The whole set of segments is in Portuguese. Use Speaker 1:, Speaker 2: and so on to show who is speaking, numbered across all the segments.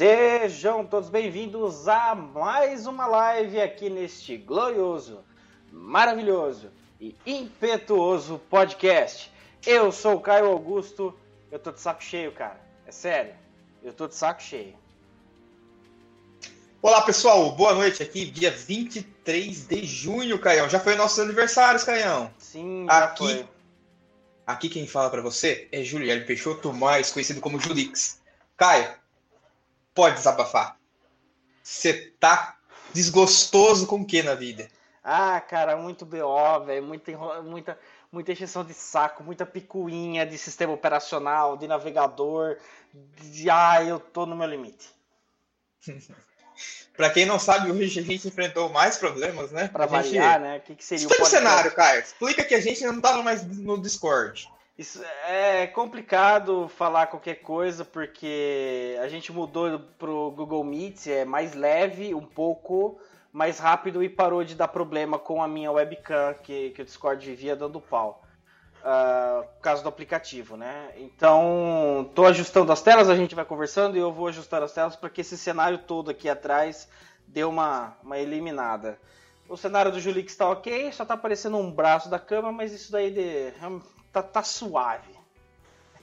Speaker 1: Sejam todos bem-vindos a mais uma live aqui neste glorioso, maravilhoso e impetuoso podcast. Eu sou o Caio Augusto, eu tô de saco cheio, cara. É sério, eu tô de saco cheio.
Speaker 2: Olá pessoal, boa noite aqui, dia 23 de junho, Caião. Já foi nossos aniversários, Caião.
Speaker 1: Sim, já
Speaker 2: aqui,
Speaker 1: foi.
Speaker 2: Aqui quem fala para você é Juliano Peixoto, mais conhecido como Julix. Caio, pode desabafar. Você tá desgostoso com o que na vida?
Speaker 1: Ah, cara, muito BO, velho, muita, muita, muita encheção de saco, muita picuinha de sistema operacional, de navegador, de... Ah, eu tô no meu limite.
Speaker 2: Pra quem não sabe, hoje a gente enfrentou mais problemas, né?
Speaker 1: Pra
Speaker 2: A gente-
Speaker 1: variar, né? O que, que seria
Speaker 2: Explica o
Speaker 1: podcast?
Speaker 2: cenário, Caio. Explica que a gente não tava mais no Discord.
Speaker 1: Isso é complicado falar qualquer coisa porque a gente mudou pro Google Meet, é mais leve, um pouco mais rápido e parou de dar problema com a minha webcam que, que o Discord vivia dando pau. Ah, por causa do aplicativo, né? Então, tô ajustando as telas, a gente vai conversando e eu vou ajustar as telas para que esse cenário todo aqui atrás dê uma, uma eliminada. O cenário do Julix está ok, só tá aparecendo um braço da cama, mas isso daí de, tá, tá suave.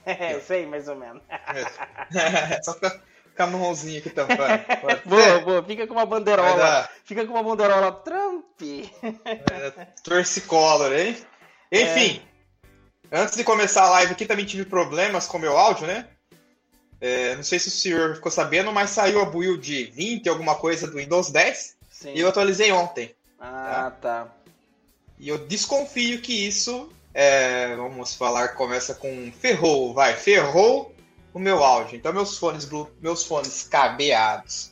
Speaker 1: É, sei mais ou menos.
Speaker 2: Só fica com a mãozinha aqui tampando. Pode
Speaker 1: Boa, boa, fica com uma bandeirola. Fica com uma bandeirola Trump.
Speaker 2: É, Torcicolor, hein? Enfim, antes de começar a live aqui, também tive problemas com o meu áudio, né? É, não sei se o senhor ficou sabendo, mas saiu a build 20, alguma coisa do Windows 10,
Speaker 1: Sim.
Speaker 2: e eu atualizei ontem.
Speaker 1: Ah, tá.
Speaker 2: E eu desconfio que isso, é, vamos falar, começa com ferrou, vai, ferrou o meu áudio. Então meus fones, meus fones cabeados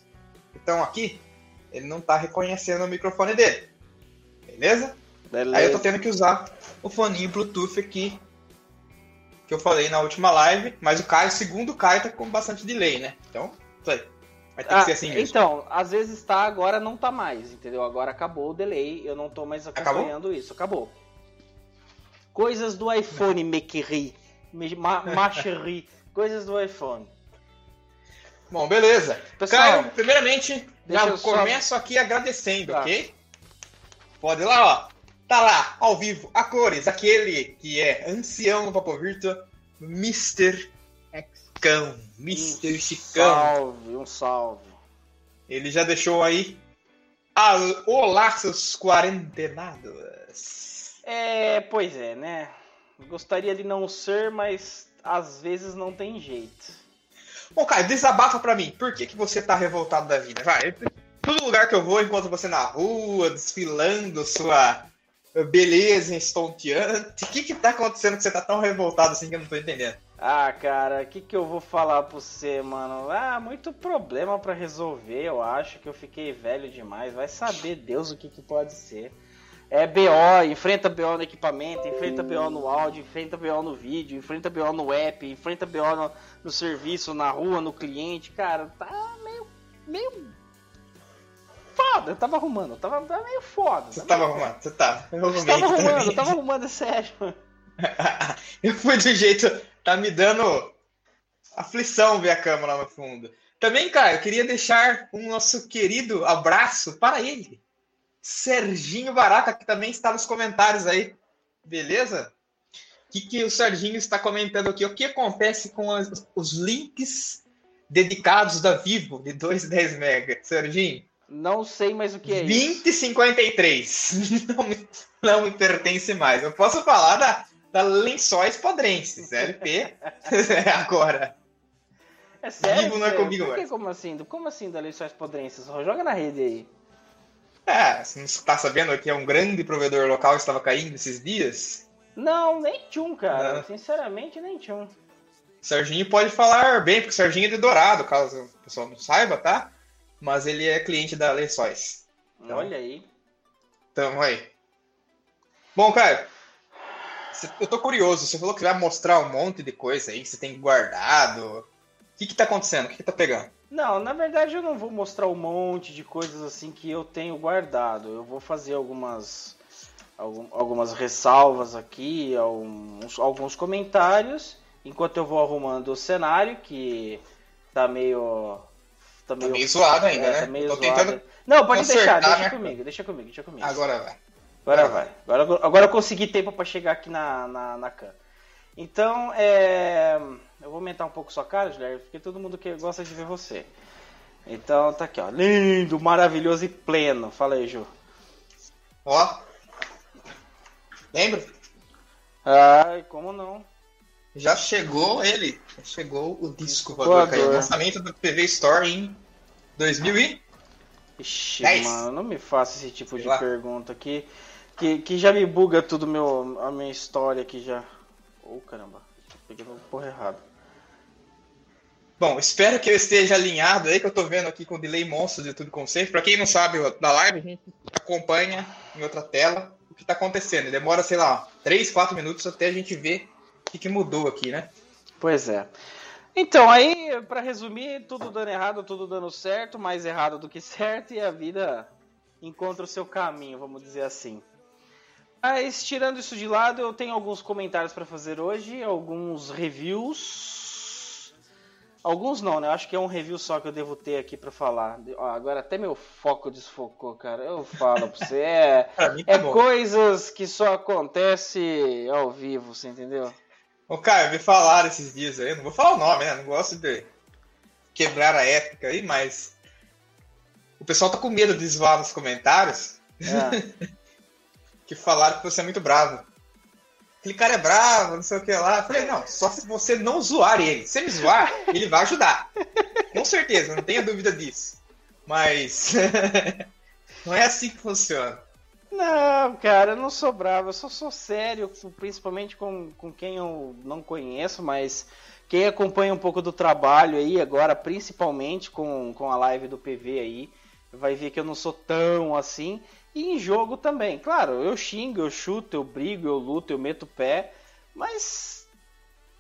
Speaker 2: estão aqui, ele não tá reconhecendo o microfone dele. Beleza?
Speaker 1: Beleza.
Speaker 2: Aí eu tô tendo que usar o foninho Bluetooth aqui que eu falei na última live, mas o Caio, segundo o Caio, tá com bastante delay, né? Então, aí. Vai ter
Speaker 1: Ah,
Speaker 2: que ser assim mesmo.
Speaker 1: então, às vezes tá, agora não tá mais, entendeu? Agora acabou o delay, eu não tô mais acompanhando isso, acabou. Coisas do iPhone, Mequeri, ma, Machery, coisas do iPhone.
Speaker 2: Bom, beleza.
Speaker 1: Pessoal,
Speaker 2: Caio, primeiramente, já
Speaker 1: eu só-
Speaker 2: começo aqui agradecendo,
Speaker 1: Tá.
Speaker 2: ok? Pode ir lá, ó. Tá lá, ao vivo, a cores, aquele que é ancião no Papo Virtua, Mr. Cão, Mr.
Speaker 1: um
Speaker 2: Chicão.
Speaker 1: salve, um salve.
Speaker 2: Ele já deixou aí. Olá, seus quarentenados.
Speaker 1: É, pois é, né? Gostaria de não ser, mas às vezes não tem jeito.
Speaker 2: Bom, Caio, desabafa pra mim. Por que, que você tá revoltado da vida? Vai, todo lugar que eu vou, encontro você na rua, desfilando sua beleza estonteante. O que que tá acontecendo que você tá tão revoltado assim que eu não tô entendendo?
Speaker 1: Ah, cara, o que, que eu vou falar pra você, mano? Ah, muito problema pra resolver, eu acho que eu fiquei velho demais. Vai saber Deus o que, que pode ser. É BO, enfrenta BO no equipamento, enfrenta BO no áudio, enfrenta BO no vídeo, enfrenta BO no app, enfrenta BO no, no serviço, na rua, no cliente. Cara, tá meio. meio. foda. Eu tava arrumando, eu tava, tava meio foda.
Speaker 2: Você
Speaker 1: tava meio
Speaker 2: arrumando? Você tava. Eu
Speaker 1: Eu tava arrumando,
Speaker 2: também.
Speaker 1: eu tava arrumando, é sério.
Speaker 2: Eu fui do jeito. Tá me dando aflição ver a câmera lá no fundo. Também, cara, eu queria deixar um nosso querido abraço para ele. Serginho Barata, que também está nos comentários aí. Beleza? O que, que o Serginho está comentando aqui? O que acontece com as- os links dedicados da Vivo de 210 MB? Serginho,
Speaker 1: Não sei mais o que é isso.
Speaker 2: 2053. Não me, não me pertence mais. Eu posso falar da, da Lençóis Podrenses, LP. Agora.
Speaker 1: É sério?
Speaker 2: Vivo não é
Speaker 1: sério?
Speaker 2: comigo
Speaker 1: Por que,
Speaker 2: mais.
Speaker 1: como assim? Como assim da Lençóis Podrenses? Joga na rede aí.
Speaker 2: É, você não está sabendo que é um grande provedor local que estava caindo esses dias?
Speaker 1: Não, nem tchum, cara.
Speaker 2: Não.
Speaker 1: Sinceramente, nem tchum.
Speaker 2: Serginho pode falar bem, porque o Serginho é de Dourado, caso o pessoal não saiba, tá? Mas ele é cliente da Lençóis. Então.
Speaker 1: Olha aí.
Speaker 2: Tamo aí. Bom, cara, eu tô curioso. Você falou que vai mostrar um monte de coisa aí que você tem guardado. O que que tá acontecendo? O que que tá pegando?
Speaker 1: Não, na verdade eu não vou mostrar um monte de coisas assim que eu tenho guardado. Eu vou fazer algumas algum- algumas ressalvas aqui, alguns, alguns comentários, enquanto eu vou arrumando o cenário que tá meio Tá meio,
Speaker 2: tá meio zoado ainda,
Speaker 1: é,
Speaker 2: né?
Speaker 1: Tá meio
Speaker 2: Tô
Speaker 1: zoado.
Speaker 2: tentando
Speaker 1: Não, pode deixar, deixa
Speaker 2: minha...
Speaker 1: comigo, deixa comigo, deixa comigo.
Speaker 2: Agora vai.
Speaker 1: Agora vai. Agora, agora eu consegui tempo para chegar aqui na, na, na CAN. Então, é... eu vou aumentar um pouco sua cara, Guilherme, porque todo mundo que gosta de ver você. Então, tá aqui, ó. Lindo, maravilhoso e pleno. Fala aí, Ju.
Speaker 2: Ó. Lembra?
Speaker 1: Ai, como não?
Speaker 2: Já chegou ele. Já chegou o disco
Speaker 1: voador.
Speaker 2: lançamento do PV Store em 2000 e...
Speaker 1: Ixi,
Speaker 2: 10.
Speaker 1: mano, não me faça esse tipo
Speaker 2: Sei
Speaker 1: de
Speaker 2: lá.
Speaker 1: pergunta aqui. Que, que já me buga tudo meu, a minha história aqui já. Ô, caramba. Peguei no porra errado.
Speaker 2: Bom, espero que eu esteja alinhado aí, que eu tô vendo aqui com o delay monstro de tudo sempre. Pra quem não sabe da live, a gente acompanha em outra tela o que tá acontecendo. Demora, sei lá, 3, 4 minutos até a gente ver o que, que mudou aqui, né?
Speaker 1: Pois é. Então, aí, pra resumir, tudo dando errado, tudo dando certo, mais errado do que certo, e a vida encontra o seu caminho, vamos dizer assim. Mas, tirando isso de lado, eu tenho alguns comentários para fazer hoje, alguns reviews. Alguns não, né? Eu acho que é um review só que eu devo ter aqui para falar. Ó, agora até meu foco desfocou, cara. Eu falo pra você, é,
Speaker 2: Pra tá
Speaker 1: é
Speaker 2: bom.
Speaker 1: coisas que só acontece ao vivo, você entendeu?
Speaker 2: Ô, Caio, me falaram esses dias aí, não vou falar o nome, né? Não gosto de quebrar a ética aí, mas o pessoal tá com medo de zoar nos comentários
Speaker 1: É.
Speaker 2: que falaram que você é muito bravo. Aquele cara é bravo, não sei o que lá. Eu falei, não, só se você não zoar ele. Se ele zoar, ele vai ajudar. Com certeza, não tenha dúvida disso. Mas não é assim que funciona.
Speaker 1: Não, cara, eu não sou bravo, eu só sou sério, principalmente com, com quem eu não conheço, mas quem acompanha um pouco do trabalho aí agora, principalmente com, com a live do PV aí, vai ver que eu não sou tão assim. E em jogo também, claro, eu xingo, eu chuto, eu brigo, eu luto, eu meto o pé, mas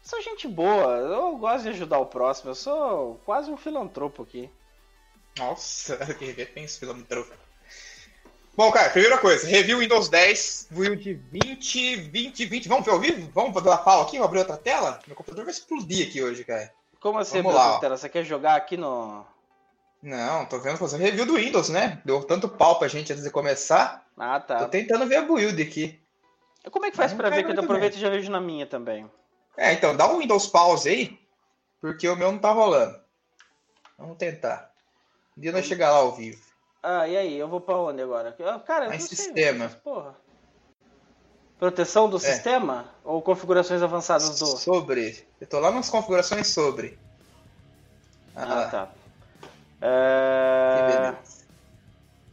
Speaker 1: sou gente boa, eu gosto de ajudar o próximo, eu sou quase um filantropo aqui.
Speaker 2: Nossa, que pensa, filantropo. Bom, cara, primeira coisa, review Windows 10, build 20, 20, 20. Vamos ver ao vivo? Vamos dar pau aqui? Vou abrir outra tela? Meu computador vai explodir aqui hoje, cara.
Speaker 1: Como assim,
Speaker 2: Vamos lá, ó.
Speaker 1: Brother? Você quer jogar aqui no.
Speaker 2: Não, tô vendo fazer review do Windows, né? Deu tanto pau pra gente antes de começar.
Speaker 1: Ah,
Speaker 2: Tô
Speaker 1: tá.
Speaker 2: tentando ver a build aqui.
Speaker 1: Como é que faz pra ver que eu aproveito e já vejo na minha também?
Speaker 2: É, então, dá um Windows Pause aí, porque o meu não tá rolando. Vamos tentar. Um dia nós chegar lá ao vivo.
Speaker 1: Ah, e aí? Eu vou pra onde agora? Ah, Cara, eu não sei,
Speaker 2: sistema.
Speaker 1: mas, porra. Proteção do
Speaker 2: É.
Speaker 1: sistema? Ou configurações avançadas do.
Speaker 2: Sobre. Eu tô lá nas configurações sobre. Ah,
Speaker 1: Ah, tá. É...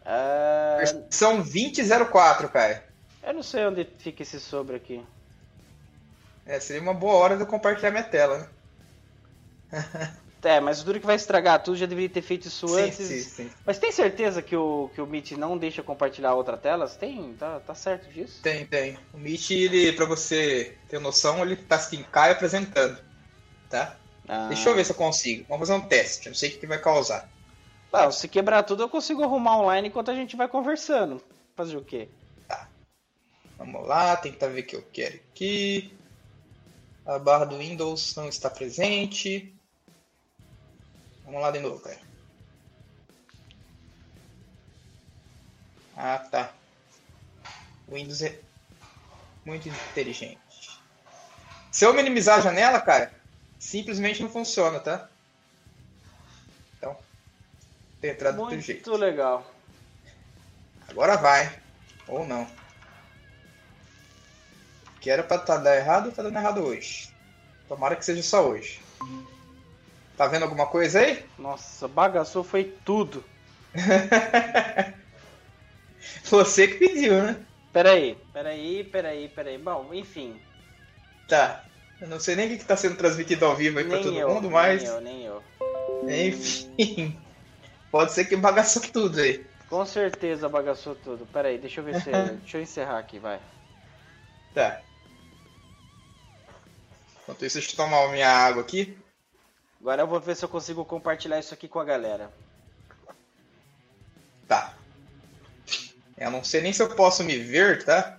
Speaker 1: é...
Speaker 2: Versão 2004, cara.
Speaker 1: Eu não sei onde fica esse sobre aqui.
Speaker 2: É, seria uma boa hora de eu compartilhar minha tela, né?
Speaker 1: É, mas o duro que vai estragar tudo, já deveria ter feito isso
Speaker 2: Sim,
Speaker 1: antes.
Speaker 2: sim, sim.
Speaker 1: Mas tem certeza que o, que o Meet não deixa compartilhar outra tela? Você Tem? Tá, tá certo disso?
Speaker 2: Tem, tem. O Meet, ele, pra você ter noção, ele tá assim, cai apresentando. Tá?
Speaker 1: Ah.
Speaker 2: Deixa eu ver se eu consigo. Vamos fazer um teste. Não sei o que que vai causar.
Speaker 1: Não, se quebrar tudo, eu consigo arrumar online enquanto a gente vai conversando. Fazer o quê?
Speaker 2: Vamos lá, tentar ver o que eu quero aqui. A barra do Windows não está presente. Vamos lá de novo, cara. Ah, tá. O Windows é muito inteligente. Se eu minimizar a janela, cara, simplesmente não funciona, tá? Tem entrado do outro jeito.
Speaker 1: Muito legal.
Speaker 2: Agora vai. Ou não. Que era pra tá dar errado, tá dando errado hoje. Tomara que seja só hoje. Tá vendo alguma coisa aí?
Speaker 1: Nossa, bagaçou foi tudo.
Speaker 2: Você que pediu, né?
Speaker 1: Peraí, peraí, peraí, peraí. Bom, enfim.
Speaker 2: Tá. Eu não sei nem o que que tá sendo transmitido ao vivo aí pra
Speaker 1: Nem
Speaker 2: todo
Speaker 1: eu,
Speaker 2: mundo, mas.
Speaker 1: nem eu, nem eu.
Speaker 2: Enfim. Pode ser que bagaçou tudo aí.
Speaker 1: Com certeza bagaçou tudo. Peraí, deixa eu ver se. deixa eu encerrar aqui, vai.
Speaker 2: Tá. Enquanto isso, deixa eu tomar minha água aqui.
Speaker 1: Agora eu vou ver se eu consigo compartilhar isso aqui com a galera.
Speaker 2: Tá. Eu não sei nem se eu posso me ver, tá?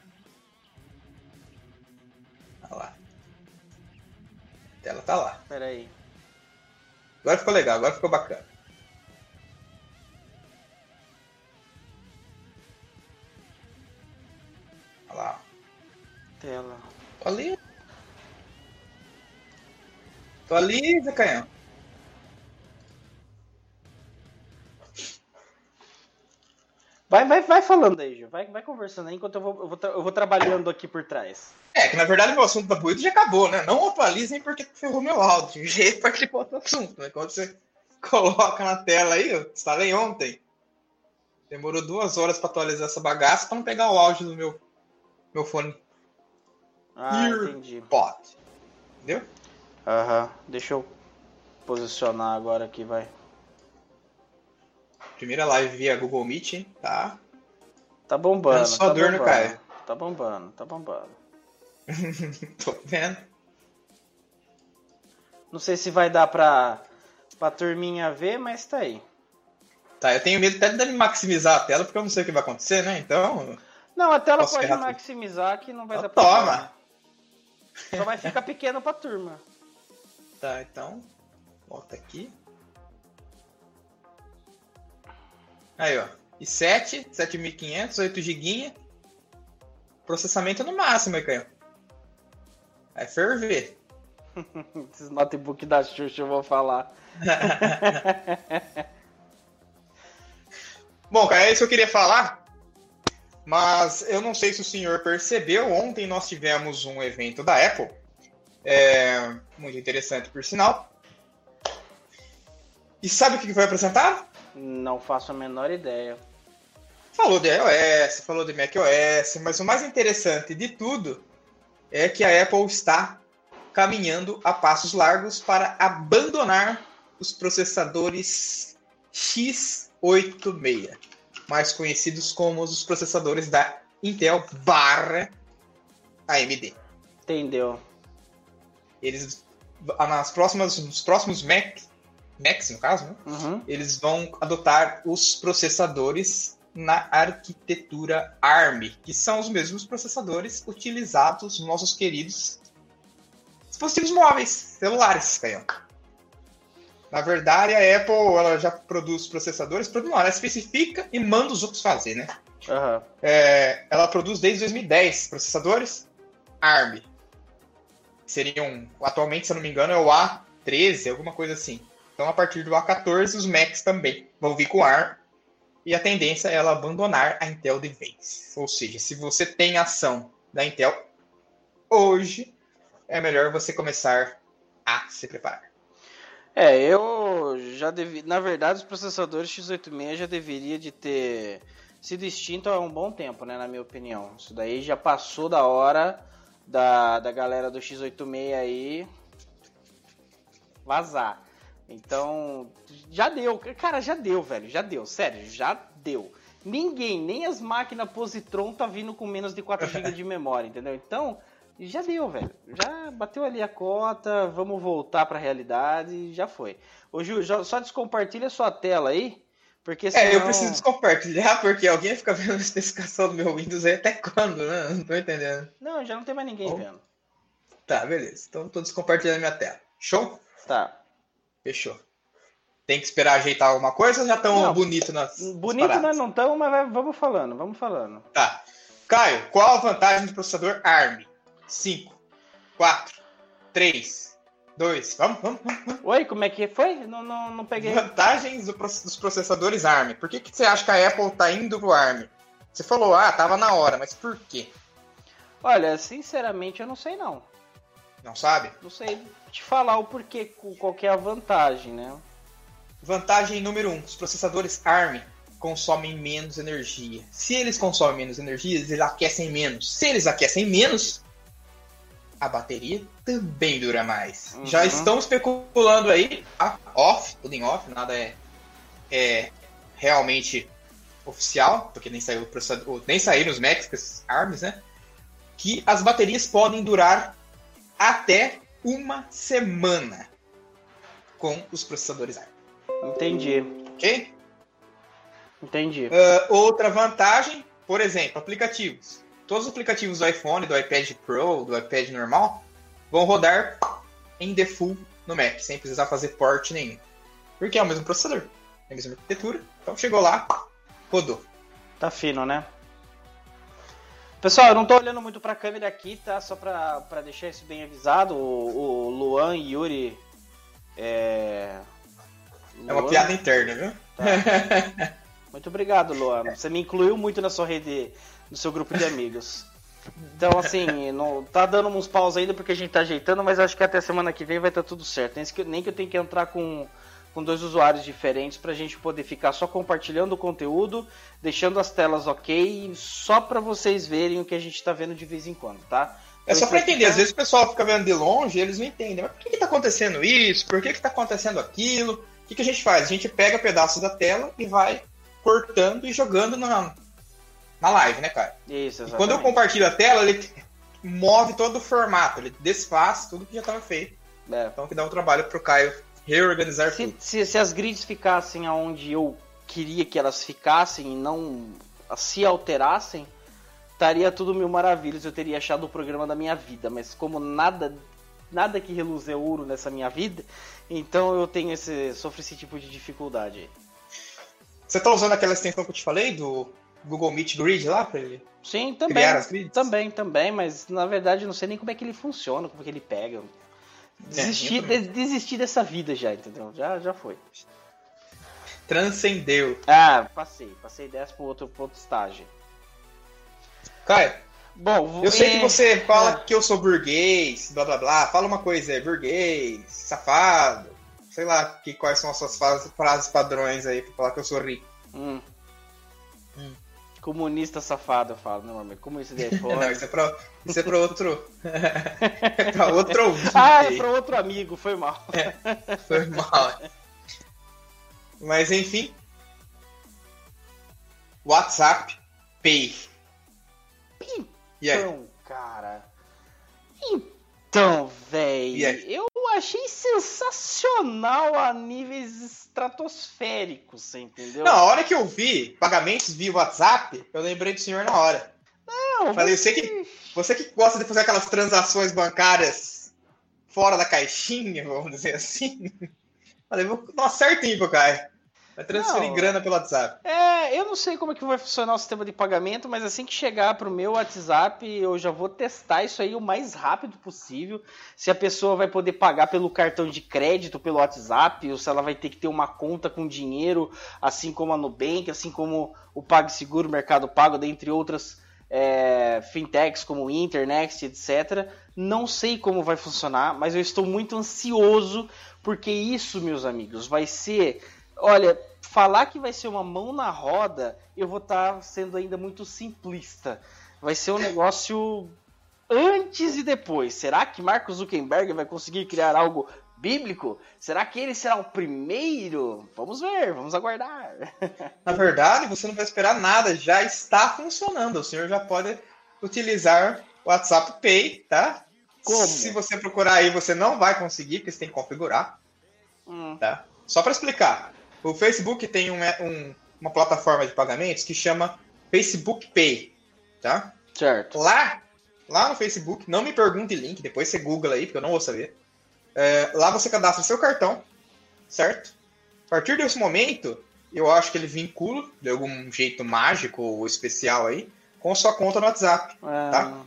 Speaker 2: Olha lá. A tela tá lá.
Speaker 1: Peraí.
Speaker 2: Agora ficou legal, agora ficou bacana. tela. Ali.
Speaker 1: Tô ali, Zé Vai, vai, vai falando aí, Gil. Vai, vai conversando aí enquanto eu vou, eu vou, eu, vou trabalhando aqui por trás.
Speaker 2: É, que na verdade meu assunto da Buído já acabou, né? Não atualizem porque ferrou meu áudio. De jeito participou do assunto, né? Quando você coloca na tela aí, eu instalei ontem. Demorou duas horas para atualizar essa bagaça para não pegar o áudio do meu, meu fone
Speaker 1: ah, entendi.
Speaker 2: Pot. Entendeu?
Speaker 1: Aham. Uhum. Deixa eu posicionar agora aqui, vai.
Speaker 2: Primeira live via Google Meet, hein? Tá.
Speaker 1: Tá bombando.
Speaker 2: só
Speaker 1: tá
Speaker 2: dor
Speaker 1: bombando,
Speaker 2: no Caio.
Speaker 1: Tá bombando, tá bombando.
Speaker 2: Tô vendo.
Speaker 1: Não sei se vai dar pra, pra turminha ver, mas tá aí.
Speaker 2: Tá, eu tenho medo até de maximizar a tela, porque eu não sei o que vai acontecer, né? Então.
Speaker 1: Não, a tela pode maximizar que não vai dar
Speaker 2: pra. Toma!
Speaker 1: Só vai ficar pequeno pra turma.
Speaker 2: Tá, então. Volta aqui. Aí, ó. i7, 7500, 8 GB. Processamento no máximo aí, Caio. Vai ferver.
Speaker 1: Esses notebook da Xuxa eu vou falar.
Speaker 2: Bom, cara, é isso que eu queria falar. Mas eu não sei se o senhor percebeu. Ontem nós tivemos um evento da Apple. É, muito interessante, por sinal. E sabe o que foi apresentado?
Speaker 1: Não faço a menor ideia.
Speaker 2: Falou de iOS, falou de macOS, mas o mais interessante de tudo é que a Apple está caminhando a passos largos para abandonar os processadores x86, mais conhecidos como os processadores da Intel barra AMD.
Speaker 1: Entendeu?
Speaker 2: Eles nas próximas, nos próximos Mac Macs, no caso, né?
Speaker 1: Uhum.
Speaker 2: eles vão adotar os processadores na arquitetura ARM, que são os mesmos processadores utilizados nos nossos queridos dispositivos móveis, celulares, Caio. Na verdade, a Apple ela já produz processadores, não, ela especifica e manda os outros fazer, né?
Speaker 1: Uhum.
Speaker 2: É, ela produz desde 2010 processadores ARM. Seriam, atualmente, se eu não me engano, é o A13, alguma coisa assim. Então, a partir do A14, os Macs também vão vir com ARM. E a tendência é ela abandonar a Intel de vez. Ou seja, se você tem ação da Intel hoje, é melhor você começar a se preparar.
Speaker 1: É, eu já devi... Na verdade, os processadores x86 já deveria de ter sido extinto há um bom tempo, né? Na minha opinião. Isso daí já passou da hora da, da galera do x86 aí vazar. Então, já deu. Cara, já deu, velho. Já deu. Sério, já deu. Ninguém, nem as máquinas Positron tá vindo com menos de 4 GB de memória, entendeu? Então, já deu, velho. Já bateu ali a cota, vamos voltar pra realidade, já foi. Ô, Ju, só descompartilha sua tela aí, porque senão...
Speaker 2: É, eu preciso descompartilhar, porque alguém fica vendo a especificação do meu Windows aí até quando, né? Não tô entendendo.
Speaker 1: Não, já não tem mais ninguém oh. vendo.
Speaker 2: Tá, beleza. Então tô descompartilhando minha tela. Show?
Speaker 1: Tá.
Speaker 2: Fechou. Tem que esperar ajeitar alguma coisa ou já estão bonito nas.
Speaker 1: Bonito nas nós não estamos, mas vamos falando, vamos falando.
Speaker 2: Tá. Caio, qual a vantagem do processador ARM? 5, 4, 3, 2. Vamos, vamos, vamos.
Speaker 1: Oi, como é que foi? Não, não, não peguei.
Speaker 2: Vantagens do, dos processadores ARM. Por que, que você acha que a Apple está indo pro ARM? Você falou, ah, tava na hora, mas por quê?
Speaker 1: Olha, sinceramente eu não sei não.
Speaker 2: Não sabe?
Speaker 1: Não sei te falar o porquê, qual que é a vantagem, né?
Speaker 2: Vantagem número 1, um, os processadores ARM consomem menos energia. Se eles consomem menos energia, eles aquecem menos. Se eles aquecem menos, a bateria também dura mais. Uhum. Já estão especulando aí, tá? off, tudo em off, nada é, é realmente oficial, porque nem saiu nem saíram os Macs ARMs, né? Que as baterias podem durar até uma semana com os processadores ARM.
Speaker 1: Entendi.
Speaker 2: Ok?
Speaker 1: Entendi.
Speaker 2: Uh, outra vantagem, por exemplo, aplicativos. Todos os aplicativos do iPhone, do iPad Pro, do iPad normal, vão rodar em default no Mac, sem precisar fazer port nenhum. Porque é o mesmo processador, é a mesma arquitetura. Então chegou lá, rodou.
Speaker 1: Tá fino, né? Pessoal, eu não tô olhando muito pra câmera aqui, tá? Só pra, pra deixar isso bem avisado. O, o Luan e Yuri
Speaker 2: É, é uma piada interna, viu? Tá.
Speaker 1: Muito obrigado, Luan. Você me incluiu muito na sua rede, no seu grupo de amigos. Então, assim, não, tá dando uns paus ainda porque a gente tá ajeitando, mas acho que até semana que vem vai estar tá tudo certo. Nem que, nem que eu tenha que entrar com, com dois usuários diferentes pra gente poder ficar só compartilhando o conteúdo, deixando as telas ok, só pra vocês verem o que a gente tá vendo de vez em quando, tá?
Speaker 2: É só para entender, às vezes o pessoal fica vendo de longe e eles não entendem. Mas por que, está acontecendo isso? Por que, está acontecendo aquilo? O que, que, a gente faz? A gente pega pedaços da tela e vai cortando e jogando na, na live, né, cara?
Speaker 1: Isso, exatamente.
Speaker 2: E quando eu compartilho a tela, ele move todo o formato, ele desfaz tudo que já estava feito. É. Então que dá um trabalho pro Caio reorganizar
Speaker 1: se,
Speaker 2: tudo.
Speaker 1: Se, se as grids ficassem aonde eu queria que elas ficassem e não se alterassem, estaria tudo mil maravilhas, eu teria achado o programa da minha vida, mas como nada nada que reluz é ouro nessa minha vida, então eu tenho esse sofro esse tipo de dificuldade.
Speaker 2: Você tá usando aquela extensão que eu te falei do Google Meet Grid lá para ele?
Speaker 1: Sim, também. Também, também, mas na verdade não sei nem como é que ele funciona, como é que ele pega. Desisti, é, desisti dessa vida já, entendeu? Já, já foi.
Speaker 2: Transcendeu.
Speaker 1: Ah, passei. Passei dessa pro outro, pro outro estágio.
Speaker 2: Caio, Bom, eu sei que você fala é. que eu sou burguês, blá blá blá. Fala uma coisa, é burguês, safado. Sei lá que, quais são as suas frases, frases padrões aí pra falar que eu sou rico.
Speaker 1: Hum. Comunista safado, eu falo, não, mas como isso daí é
Speaker 2: Não, isso é pra, isso é pra outro. é pra outro
Speaker 1: ouvinte. Ah, é pra outro amigo, foi mal.
Speaker 2: É, foi mal. Mas enfim. WhatsApp Pay.
Speaker 1: Então, cara. Então, velho. Eu achei sensacional a níveis estratosféricos, você entendeu?
Speaker 2: Não, a hora que eu vi pagamentos via WhatsApp, eu lembrei do senhor na hora. Não, Falei, você... você que, você que gosta de fazer aquelas transações bancárias fora da caixinha, vamos dizer assim. Falei, nossa, certinho pro Caio. Vai transferir não, grana pelo WhatsApp.
Speaker 1: É, eu não sei como é que vai funcionar o sistema de pagamento, mas assim que chegar pro meu WhatsApp, eu já vou testar isso aí o mais rápido possível. Se a pessoa vai poder pagar pelo cartão de crédito, pelo WhatsApp, ou se ela vai ter que ter uma conta com dinheiro, assim como a Nubank, assim como o PagSeguro, Mercado Pago, dentre outras é, fintechs como Internext, etc. Não sei como vai funcionar, mas eu estou muito ansioso porque isso, meus amigos, vai ser Olha, falar que vai ser uma mão na roda, eu vou estar tá sendo ainda muito simplista. Vai ser um negócio antes e depois. Será que Mark Zuckerberg vai conseguir criar algo bíblico? Será que ele será o primeiro? Vamos ver, vamos aguardar.
Speaker 2: Na verdade, você não vai esperar nada, já está funcionando. O senhor já pode utilizar o WhatsApp Pay, tá? Como? Se você procurar aí, você não vai conseguir, porque você tem que configurar. Hum. Tá? Só para explicar, o Facebook tem um, um, uma plataforma de pagamentos que chama Facebook Pay, tá?
Speaker 1: Certo.
Speaker 2: Lá, lá no Facebook, não me pergunte link, depois você Google aí, porque eu não vou saber. É, lá você cadastra seu cartão, certo? A partir desse momento, eu acho que ele vincula, de algum jeito mágico ou especial aí, com sua conta no WhatsApp, ah. tá?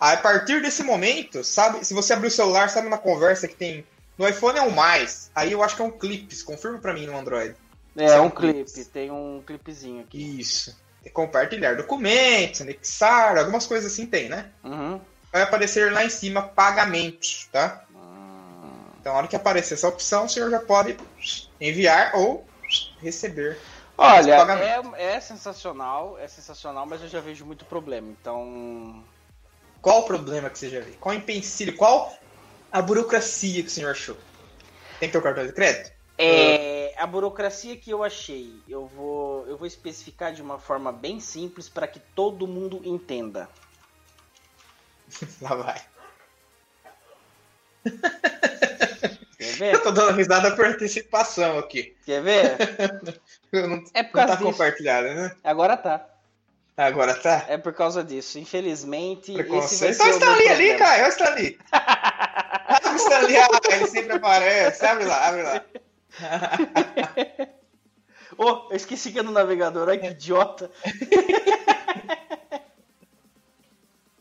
Speaker 2: Aí, a partir desse momento, sabe, se você abrir o celular, sabe uma conversa que tem no iPhone é um mais. Aí eu acho que é um Clips. Confirma pra mim no Android.
Speaker 1: É, é um, um clipe. Tem um clipezinho aqui.
Speaker 2: Isso. Compartilhar documentos, anexar, algumas coisas assim tem, né?
Speaker 1: Uhum.
Speaker 2: Vai aparecer lá em cima pagamentos, tá? Uhum. Então, na hora que aparecer essa opção, o senhor já pode enviar ou receber.
Speaker 1: Olha, é, é sensacional, é sensacional, mas eu já vejo muito problema. Então,
Speaker 2: qual o problema que você já vê? Qual o empecilho? Qual a burocracia que o senhor achou? Tem que ter o cartão de crédito?
Speaker 1: É, a burocracia que eu achei, eu vou, eu vou especificar de uma forma bem simples para que todo mundo entenda.
Speaker 2: Lá vai. Quer ver? Eu tô dando risada por antecipação aqui.
Speaker 1: Quer ver?
Speaker 2: não, é por causa não tá disso. compartilhado, né?
Speaker 1: Agora tá.
Speaker 2: Agora tá?
Speaker 1: É por causa disso. Infelizmente.
Speaker 2: Esse vai ser então está ali, ali, Caio. Está ali. Ah, ele sempre aparece. Abre lá, abre lá.
Speaker 1: oh, eu esqueci que é no navegador. Ai, que idiota.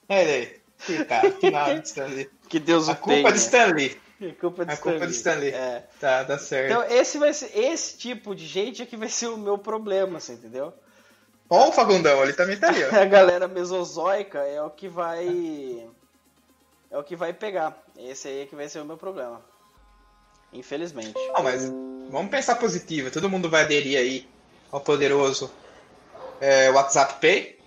Speaker 2: Olha aí. Que cara, que nada de Stanley.
Speaker 1: Que Deus
Speaker 2: A
Speaker 1: o
Speaker 2: culpa
Speaker 1: tenha.
Speaker 2: de Stanley.
Speaker 1: É culpa de
Speaker 2: A culpa de Stanley.
Speaker 1: É.
Speaker 2: Tá, tá certo.
Speaker 1: Então esse vai ser esse tipo de gente é que vai ser o meu problema, você entendeu?
Speaker 2: Ó o Fagundão, ele também tá ali, ó.
Speaker 1: A galera mesozoica é o que vai é o que vai pegar. Esse aí é que vai ser o meu problema. Infelizmente.
Speaker 2: Não, mas vamos pensar positivo. Todo mundo vai aderir aí ao poderoso é, WhatsApp Pay.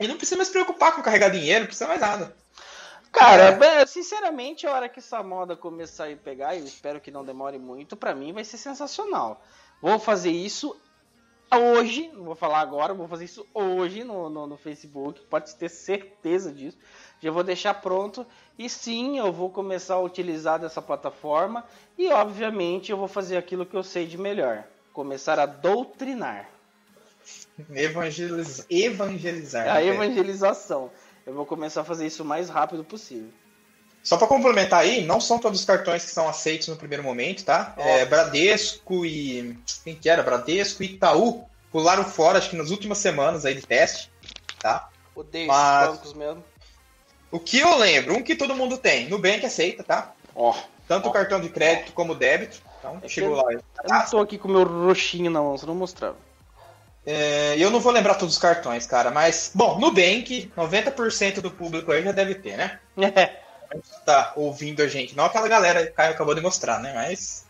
Speaker 2: E não precisa mais se preocupar com carregar dinheiro, não precisa mais nada.
Speaker 1: Cara, é, sinceramente, a hora que essa moda começar a pegar, eu espero que não demore muito, pra mim vai ser sensacional. Vou fazer isso hoje, não vou falar agora, vou fazer isso hoje no, no, no, Facebook, pode ter certeza disso. Já vou deixar pronto e sim, eu vou começar a utilizar dessa plataforma e obviamente eu vou fazer aquilo que eu sei de melhor, começar a doutrinar.
Speaker 2: Evangeliz... Evangelizar.
Speaker 1: A evangelização. Eu vou começar a fazer isso o mais rápido possível.
Speaker 2: Só para complementar aí, não são todos os cartões que são aceitos no primeiro momento, tá? É, Bradesco e. Quem que era? Bradesco e Itaú pularam fora, acho que nas últimas semanas aí de teste, tá?
Speaker 1: Odeio
Speaker 2: Mas-
Speaker 1: esses bancos mesmo.
Speaker 2: O que eu lembro, um que todo mundo tem, Nubank aceita, tá?
Speaker 1: Ó,
Speaker 2: Tanto
Speaker 1: Ó.
Speaker 2: cartão de crédito como débito. Então,
Speaker 1: É
Speaker 2: chegou lá.
Speaker 1: eu não tô aqui com o meu roxinho na mão, você não mostrava.
Speaker 2: É, eu não vou lembrar todos os cartões, cara, mas, bom, Nubank, 90% do público aí já deve ter, né?
Speaker 1: É,
Speaker 2: Tá ouvindo a gente. Não aquela galera que o Caio acabou de mostrar, né? Mas.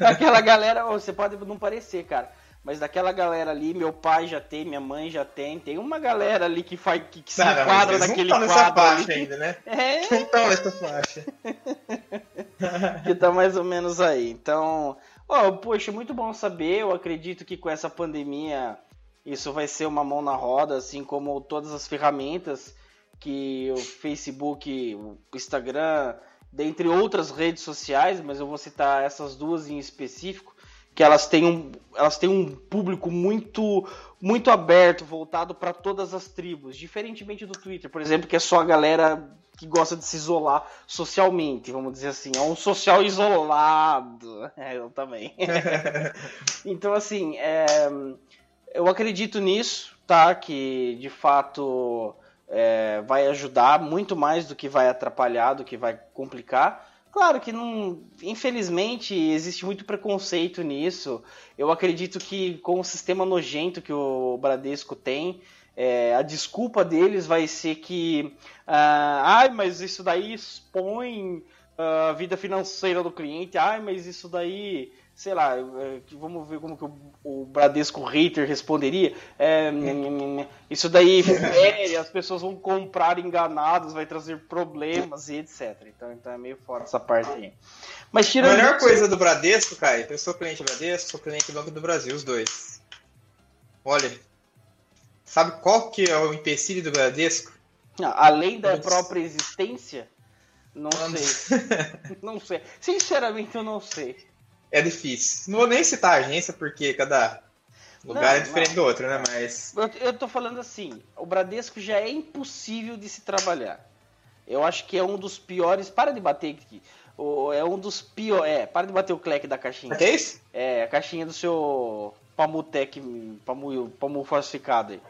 Speaker 1: aquela galera, você pode não parecer, cara, mas daquela galera ali, meu pai já tem, minha mãe já tem, tem uma galera ali que faz que, que se
Speaker 2: Cara,
Speaker 1: enquadra naquele
Speaker 2: não estão nessa
Speaker 1: quadro
Speaker 2: faixa
Speaker 1: ali.
Speaker 2: ainda, né?
Speaker 1: É,
Speaker 2: Não estão nessa faixa.
Speaker 1: que tá mais ou menos aí. Então, ó, poxa, muito bom saber. Eu acredito que com essa pandemia isso vai ser uma mão na roda, assim como todas as ferramentas que o Facebook, o Instagram, dentre outras redes sociais, mas eu vou citar essas duas em específico, que elas têm um, elas têm um público muito muito aberto, voltado para todas as tribos, diferentemente do Twitter, por exemplo, que é só a galera que gosta de se isolar socialmente, vamos dizer assim, é um social isolado. É, eu também. então, assim, é, eu acredito nisso, tá? Que de fato é, vai ajudar muito mais do que vai atrapalhar, do que vai complicar. Claro que não, infelizmente existe muito preconceito nisso. Eu acredito que com o sistema nojento que o Bradesco tem, é, a desculpa deles vai ser que, ah, mas isso daí expõe ah, a vida financeira do cliente. Ai, mas isso daí, sei lá, é, vamos ver como que o, o Bradesco hater responderia. É, isso daí fere, as pessoas vão comprar enganados, vai trazer problemas e etc. Então, então é meio fora essa parte aí. Mas
Speaker 2: A
Speaker 1: tirando
Speaker 2: melhor
Speaker 1: isso-
Speaker 2: coisa do Bradesco, Caio, eu sou cliente do Bradesco, sou cliente do Banco do Brasil, os dois. Olha, sabe qual que é o empecilho do Bradesco?
Speaker 1: Além da
Speaker 2: Nossa.
Speaker 1: própria existência, não sei. Não sei. Sinceramente, eu não sei.
Speaker 2: É difícil. Não vou nem citar a agência, porque cada lugar
Speaker 1: Não,
Speaker 2: é diferente
Speaker 1: não.
Speaker 2: do outro, né? Mas.
Speaker 1: Eu, eu tô falando assim, o Bradesco já é impossível de se trabalhar. Eu acho que é um dos piores. Para de bater aqui. É um dos piores. É, para de bater o cleque da caixinha.
Speaker 2: Que é isso?
Speaker 1: É, a caixinha do seu Pamutec, Pamu, Pamu falsificado aí.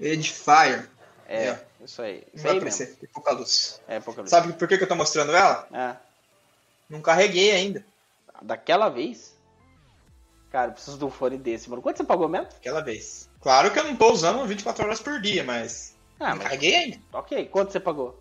Speaker 2: Edifier.
Speaker 1: É,
Speaker 2: É.
Speaker 1: isso aí.
Speaker 2: Não
Speaker 1: Isso
Speaker 2: vai
Speaker 1: aí
Speaker 2: aparecer, tem pouca luz.
Speaker 1: É, pouca luz.
Speaker 2: Sabe por que, que eu tô mostrando ela?
Speaker 1: É.
Speaker 2: Não carreguei ainda.
Speaker 1: Daquela vez? Cara, eu preciso de um fone desse, mano. Quanto você pagou mesmo?
Speaker 2: Aquela vez. Claro que eu não tô usando 24 horas por dia, mas.
Speaker 1: Ah, mas
Speaker 2: carreguei ainda.
Speaker 1: ok. Quanto você pagou?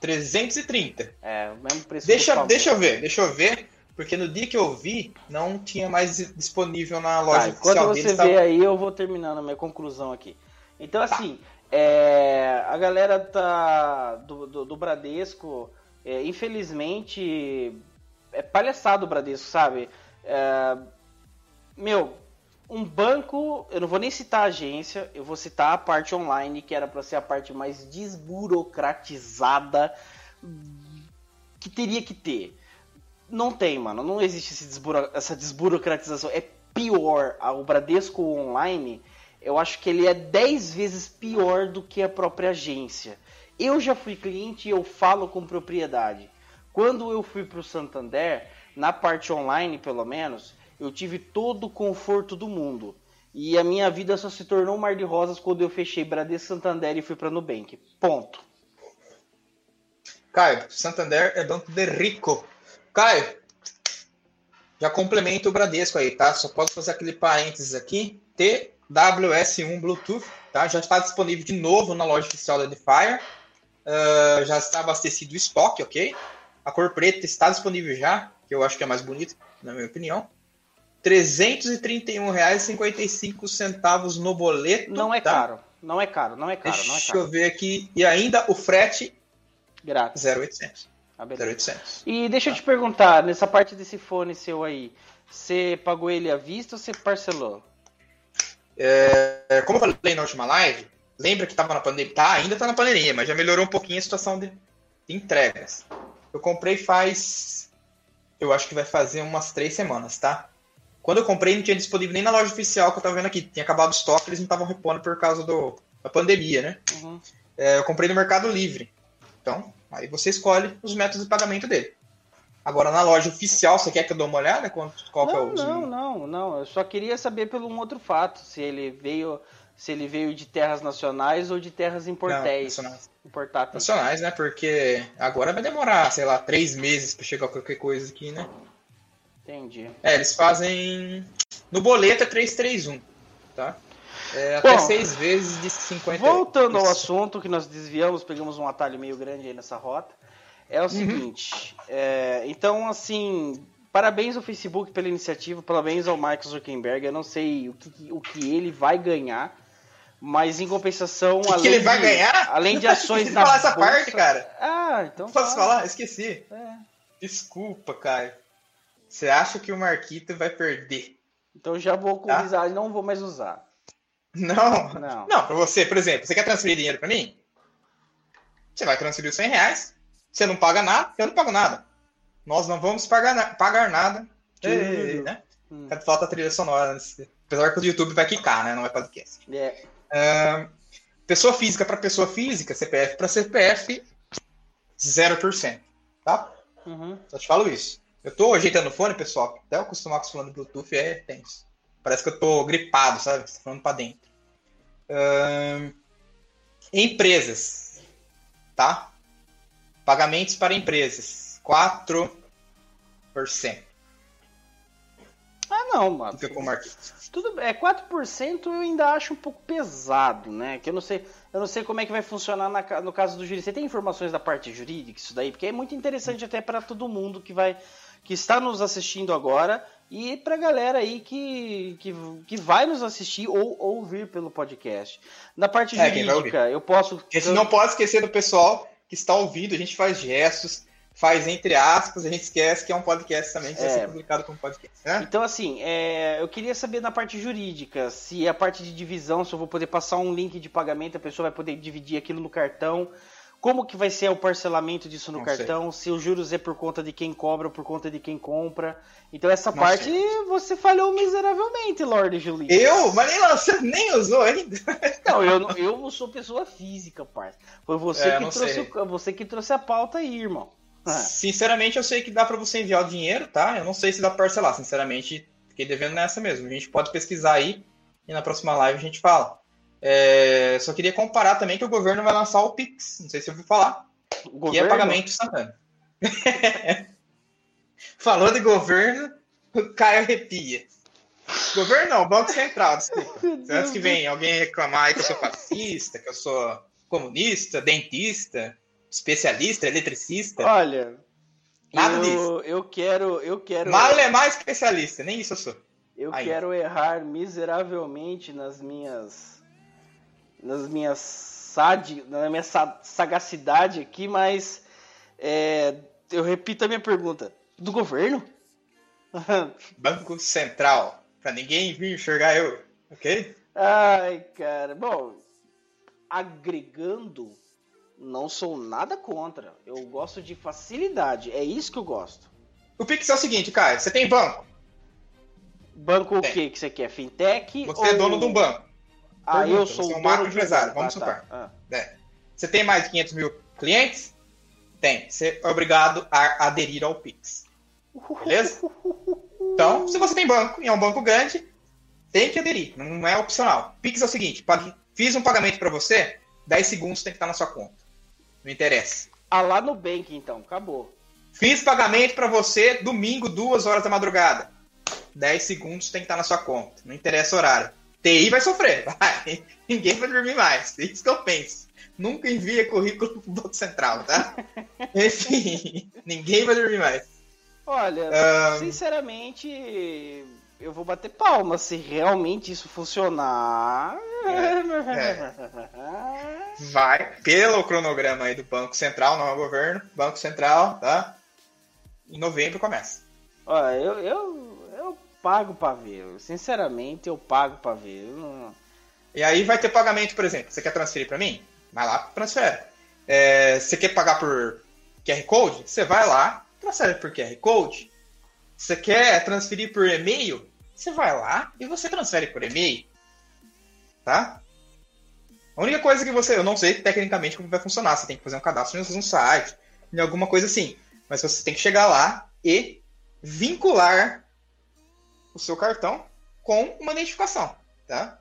Speaker 2: 330.
Speaker 1: É, o mesmo preço
Speaker 2: Deixa,
Speaker 1: do
Speaker 2: deixa eu ver, deixa eu ver. Porque no dia que eu vi, não tinha mais disponível na
Speaker 1: Tá,
Speaker 2: loja
Speaker 1: enquanto
Speaker 2: oficial
Speaker 1: você
Speaker 2: deles.
Speaker 1: vê
Speaker 2: Tava...
Speaker 1: aí, eu vou terminando a minha conclusão aqui. Então, assim, é, a galera tá, do, do, do Bradesco, é, infelizmente, é palhaçado o Bradesco, sabe? É, meu, um banco, eu não vou nem citar a agência, eu vou citar a parte online, que era para ser a parte mais desburocratizada que teria que ter. Não tem, mano. Não existe desburo- essa desburocratização. É pior. Ah, O Bradesco Online, eu acho que ele é 10 vezes pior do que a própria agência. Eu já fui cliente e eu falo com propriedade. Quando eu fui para o Santander, na parte online pelo menos, eu tive todo o conforto do mundo. E a minha vida só se tornou um mar de rosas quando eu fechei Bradesco Santander e fui para Nubank. Ponto.
Speaker 2: Caio, Santander é banco de rico. Caio, já complemento o Bradesco aí, tá? Só posso fazer aquele parênteses aqui. TWS1 Bluetooth, tá? Já está disponível de novo na loja oficial da Edifier. Uh, já está abastecido o estoque, ok? A cor preta está disponível já, que eu acho que é mais bonita, na minha opinião. R$ 331,55 no boleto.
Speaker 1: Não é tá? caro, não é caro, não é caro.
Speaker 2: Deixa
Speaker 1: não é caro.
Speaker 2: eu ver aqui. E ainda o frete.
Speaker 1: Grátis.
Speaker 2: 0,800.
Speaker 1: Ah, beleza.
Speaker 2: 0,800.
Speaker 1: E deixa eu te perguntar, nessa parte desse fone seu aí, você pagou ele à vista ou você parcelou?
Speaker 2: É, como eu falei na última live, lembra que estava na pandemia? Tá, ainda está na pandemia, mas já melhorou um pouquinho a situação de entregas. Eu comprei faz. Eu acho que vai fazer umas três semanas, tá? Quando eu comprei, não tinha disponível nem na loja oficial que eu tava vendo aqui. Tinha acabado o estoque, eles não estavam repondo por causa do, da pandemia, né? Uhum. É, eu comprei no Mercado Livre. Então, aí você escolhe os métodos de pagamento dele. Agora, na loja oficial, você quer que eu dê uma olhada? Qual, qual
Speaker 1: não,
Speaker 2: é o...
Speaker 1: não, não, não. Eu só queria saber pelo um outro fato. Se ele veio se ele veio de terras nacionais ou de terras importéis.
Speaker 2: nacionais.
Speaker 1: Importáteis.
Speaker 2: Nacionais, né? Porque agora vai demorar, sei lá, três meses para chegar qualquer coisa aqui, né?
Speaker 1: Entendi.
Speaker 2: É, eles fazem. No boleto é 331, tá? É, até Bom, seis vezes de 50
Speaker 1: Voltando ao assunto que nós desviamos, pegamos um atalho meio grande aí nessa rota. É o uhum. seguinte, é, então assim, parabéns ao Facebook pela iniciativa, parabéns ao Mark Zuckerberg. Eu não sei o que, o que ele vai ganhar, mas em compensação,
Speaker 2: que além que ele vai
Speaker 1: de,
Speaker 2: ganhar?
Speaker 1: Além de ações
Speaker 2: na falar essa parte, cara.
Speaker 1: Ah, então
Speaker 2: Posso fala. falar? Esqueci. É. Desculpa, cara. Você acha que o Marquito vai perder?
Speaker 1: Então já vou com tá? e não vou mais usar.
Speaker 2: Não, não. Não, pra você, por exemplo, você quer transferir dinheiro pra mim? Você vai transferir os 100 reais, você não paga nada, eu não pago nada. Nós não vamos pagar, pagar nada. Ei, né? Hum. Falta trilha sonora. Apesar que o YouTube vai quicar, né? Não é podcast.
Speaker 1: É.
Speaker 2: Uh, pessoa física para pessoa física, CPF para CPF, 0%. Tá? Uhum. Só te falo isso. Eu tô ajeitando o fone, pessoal. Até eu acostumar com o fone Bluetooth é tenso. Parece que eu tô gripado, sabe? Tá falando pra dentro. Uh, empresas. Tá? Pagamentos para empresas. 4%.
Speaker 1: Ah, não, mano.
Speaker 2: Fica com marketing.
Speaker 1: Tudo é 4% eu ainda acho um pouco pesado, né? Que eu não sei, eu não sei como é que vai funcionar na, no caso do jurídico. Você tem informações da parte jurídica isso daí? Porque é muito interessante até para todo mundo que vai que está nos assistindo agora e para galera aí que, que, que vai nos assistir ou ouvir pelo podcast. Na parte é, jurídica, eu posso.
Speaker 2: A gente não pode esquecer do pessoal que está ouvindo, a gente faz gestos, faz entre aspas, a gente esquece que é um podcast também, que é. vai ser publicado como podcast. Né?
Speaker 1: Então, assim, é, eu queria saber na parte jurídica, se a parte de divisão, se eu vou poder passar um link de pagamento, a pessoa vai poder dividir aquilo no cartão. Como que vai ser o parcelamento disso no Não cartão? Sei. Se os juros é por conta de quem cobra ou por conta de quem compra. Então essa Não parte sei. você falhou miseravelmente, Lorde Julio.
Speaker 2: Eu? Mas nem, você nem usou ainda.
Speaker 1: Não, eu, eu não sou pessoa física, parça. Foi você, é, que trouxe, você que trouxe a pauta aí, irmão.
Speaker 2: Ah. Sinceramente, eu sei que dá para você enviar o dinheiro, tá? Eu não sei se dá pra parcelar. Sinceramente, fiquei devendo nessa mesmo. A gente pode pesquisar aí e na próxima live a gente fala. É, só queria comparar também que o governo vai lançar o Pix. Não sei se eu ouviu falar. O que é pagamento instantâneo. Falou de governo, o Caio arrepia. Governo não, Banco Central, desculpa. Antes que vem alguém reclamar que eu sou fascista, que eu sou comunista, dentista, especialista, eletricista.
Speaker 1: Olha, nada eu, disso. Eu quero, eu quero.
Speaker 2: É mais especialista, nem isso eu sou.
Speaker 1: Eu Aí. quero errar miseravelmente nas minhas, nas minhas sad, na minha sagacidade aqui, mas é, eu repito a minha pergunta: do governo?
Speaker 2: Banco Central, para ninguém vir enxergar eu, ok?
Speaker 1: Ai, cara, bom, agregando não sou nada contra. Eu gosto de facilidade. É isso que eu gosto.
Speaker 2: O Pix é o seguinte, cara. Você tem banco?
Speaker 1: Banco tem. o que que você quer? Fintech?
Speaker 2: Você é ou... é dono de um banco.
Speaker 1: Ah, Pergunta, eu sou
Speaker 2: você é um macro empresário. Vamos ah, supor. Tá. Ah. É. Você tem mais de 500 mil clientes? Tem. Você é obrigado a aderir ao Pix. Beleza? Então, se você tem banco e é um banco grande, tem que aderir. Não é opcional. Pix é o seguinte: fiz um pagamento para você, 10 segundos tem que estar na sua conta. Não interessa.
Speaker 1: Ah, lá no Bank, então, acabou.
Speaker 2: Fiz pagamento para você domingo, duas horas da madrugada. 10 segundos tem que estar na sua conta. Não interessa o horário. TI vai sofrer. Vai. Ninguém vai dormir mais. É isso que eu penso. Nunca envia currículo pro Banco Central, tá? Enfim, ninguém vai dormir mais.
Speaker 1: Olha, um... sinceramente, eu vou bater palma se realmente isso funcionar. É,
Speaker 2: é. Vai pelo cronograma aí do Banco Central, não é o governo. Banco Central, tá? Em novembro começa.
Speaker 1: Olha, eu, eu, eu pago pra ver. Sinceramente, eu pago pra ver. Não...
Speaker 2: E aí vai ter pagamento, por exemplo. Você quer transferir para mim? Vai lá, transfere. É, você quer pagar por QR Code? Você vai lá, transfere por QR Code. Você quer transferir por e-mail? Você vai lá e você transfere por e-mail. Tá? A única coisa que você. Eu não sei tecnicamente como vai funcionar. Você tem que fazer um cadastro em um site, em alguma coisa assim. Mas você tem que chegar lá e vincular o seu cartão com uma identificação. Tá?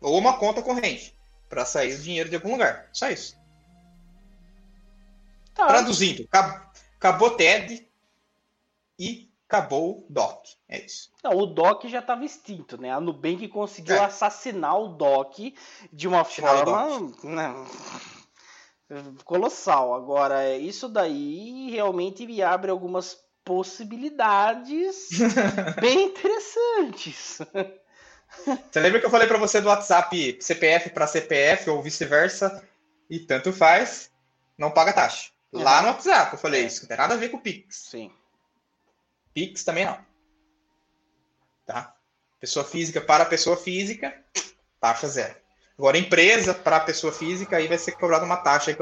Speaker 2: Ou uma conta corrente para sair o dinheiro de algum lugar. Só isso. Tá. Traduzindo, acabou TED e acabou o DOC. É isso.
Speaker 1: Não, o DOC já estava extinto, né? A Nubank conseguiu é. assassinar o DOC de uma forma né, colossal. Agora, isso daí realmente me abre algumas possibilidades bem interessantes.
Speaker 2: Você lembra que eu falei para você do WhatsApp CPF para CPF ou vice-versa? E tanto faz, não paga taxa. Uhum. Lá no WhatsApp eu falei isso, não tem nada a ver com o Pix.
Speaker 1: Sim.
Speaker 2: Pix também não. Tá? Pessoa física para pessoa física, taxa zero. Agora, empresa para pessoa física, aí vai ser cobrada uma taxa.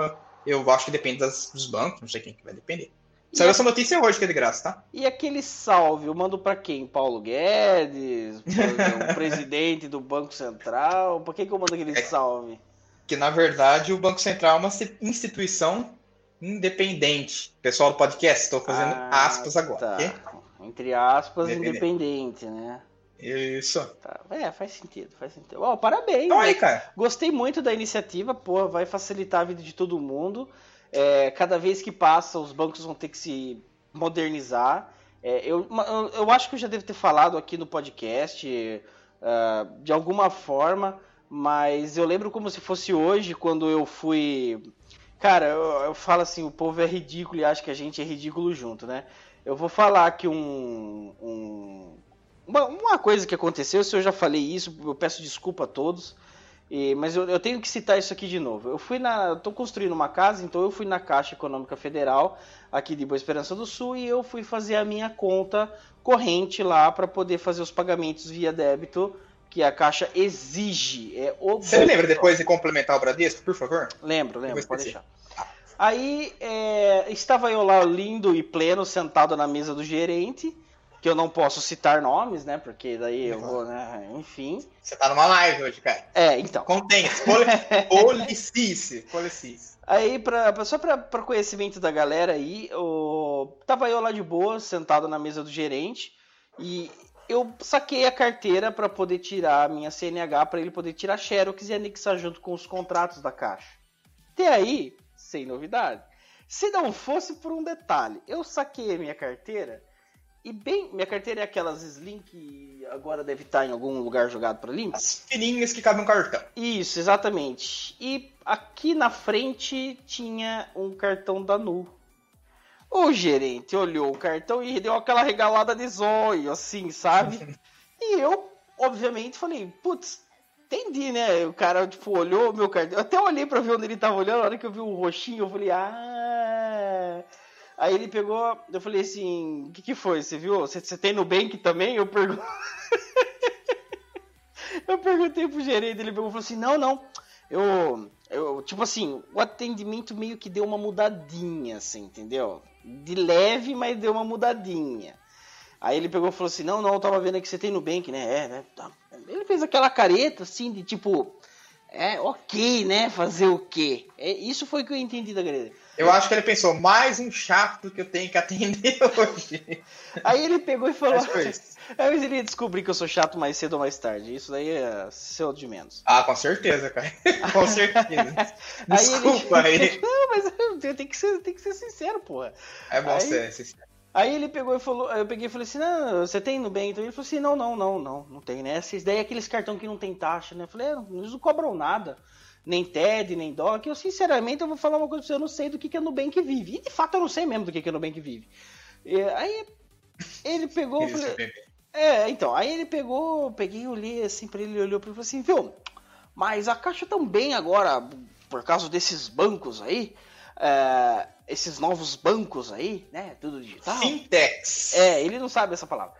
Speaker 2: Eu acho que depende das, dos bancos, não sei quem que vai depender. Saiu essa notícia hoje que é de graça, tá?
Speaker 1: E aquele salve, eu mando para quem? Paulo Guedes? o presidente do Banco Central? Por que, que eu mando aquele é salve?
Speaker 2: Que na verdade o Banco Central é uma instituição independente. Pessoal do podcast, estou fazendo ah, aspas agora. Tá.
Speaker 1: Entre aspas, independente, independente né?
Speaker 2: Isso.
Speaker 1: Tá. É, faz sentido, faz sentido. Oh, parabéns.
Speaker 2: Então aí, cara.
Speaker 1: Gostei muito da iniciativa, pô, vai facilitar a vida de todo mundo. É, cada vez que passa, os bancos vão ter que se modernizar. É, eu, eu acho que eu já devo ter falado aqui no podcast uh, de alguma forma, mas eu lembro como se fosse hoje, quando eu fui. Cara, eu, eu falo assim: o povo é ridículo e acha que a gente é ridículo junto, né? Eu vou falar aqui um, um uma, uma, coisa que aconteceu, se eu já falei isso, eu peço desculpa a todos. E, mas eu, eu, tenho que citar isso aqui de novo. Eu fui na. estou construindo uma casa, então eu fui na Caixa Econômica Federal, aqui de Boa Esperança do Sul, e eu fui fazer a minha conta corrente lá para poder fazer os pagamentos via débito que a Caixa exige. É
Speaker 2: Você lembra depois de complementar o Bradesco, por favor?
Speaker 1: Lembro, lembro, pode deixar. Aí é, estava eu lá lindo e pleno, sentado na mesa do gerente que eu não posso citar nomes, né? Porque daí eu vou, né? Enfim.
Speaker 2: Você tá numa live hoje, cara.
Speaker 1: É, então.
Speaker 2: Contente. Policice. Policice.
Speaker 1: Aí, pra, só para conhecimento da galera aí, o... tava eu lá de boa, sentado na mesa do gerente, e eu saquei a carteira para poder tirar a minha CNH, para ele poder tirar xerox e anexar junto com os contratos da caixa. Até aí, sem novidade. Se não fosse por um detalhe, eu saquei a minha carteira e bem, minha carteira é aquelas Slim que agora deve estar em algum lugar jogado para limpo.
Speaker 2: As fininhas que cabem um cartão.
Speaker 1: Isso, exatamente. E aqui na frente tinha um cartão da Nu. O gerente olhou o cartão e deu aquela regalada de zóio, assim, sabe? e eu, obviamente, falei, putz, entendi, né? O cara, tipo, olhou o meu cartão. Eu até olhei pra ver onde ele tava olhando, na hora que eu vi o roxinho, eu falei, ah Aí ele pegou, eu falei assim, o que, que foi? Você viu? Você, você tem Nubank também? Eu pergunto. eu perguntei pro gerente, ele pegou e falou assim, não, não. Eu, eu, tipo assim, o atendimento meio que deu uma mudadinha, assim, entendeu? De leve, mas deu uma mudadinha. Aí ele pegou e falou assim, não, não, eu tava vendo que você tem Nubank, né? É, né? Tá. Ele fez aquela careta, assim, de tipo, é, ok, né? Fazer o quê? É, isso foi o que eu entendi da galera.
Speaker 2: Eu acho que ele pensou, mais um chato que eu tenho que atender hoje.
Speaker 1: Aí ele pegou e falou. Aí ele descobrir que eu sou chato mais cedo ou mais tarde. Isso daí é seu de menos.
Speaker 2: Ah, com certeza, cara. com certeza. Desculpa
Speaker 1: aí. Ele... Não, mas eu tenho que ser, tenho que ser sincero, porra.
Speaker 2: É bom aí... ser sincero.
Speaker 1: Aí ele pegou e falou, eu peguei e falei assim, não, você tem no bem? Então ele falou assim, não, não, não, não, não tem, né? Esses daí é aqueles cartão que não tem taxa, né? Eu falei, é, eles não cobram nada, nem TED, nem DOC. Eu, sinceramente, eu vou falar uma coisa pra você, eu não sei do que, que é Nubank vive. E de fato eu não sei mesmo do que, que é Nubank vive. E, aí ele pegou, falei, é, então, aí ele pegou, peguei e olhei assim pra ele, ele olhou pra mim e falou assim, viu, mas a Caixa também agora, por causa desses bancos aí, é, esses novos bancos aí, né? Tudo digital.
Speaker 2: Fintechs.
Speaker 1: É, ele não sabe essa palavra.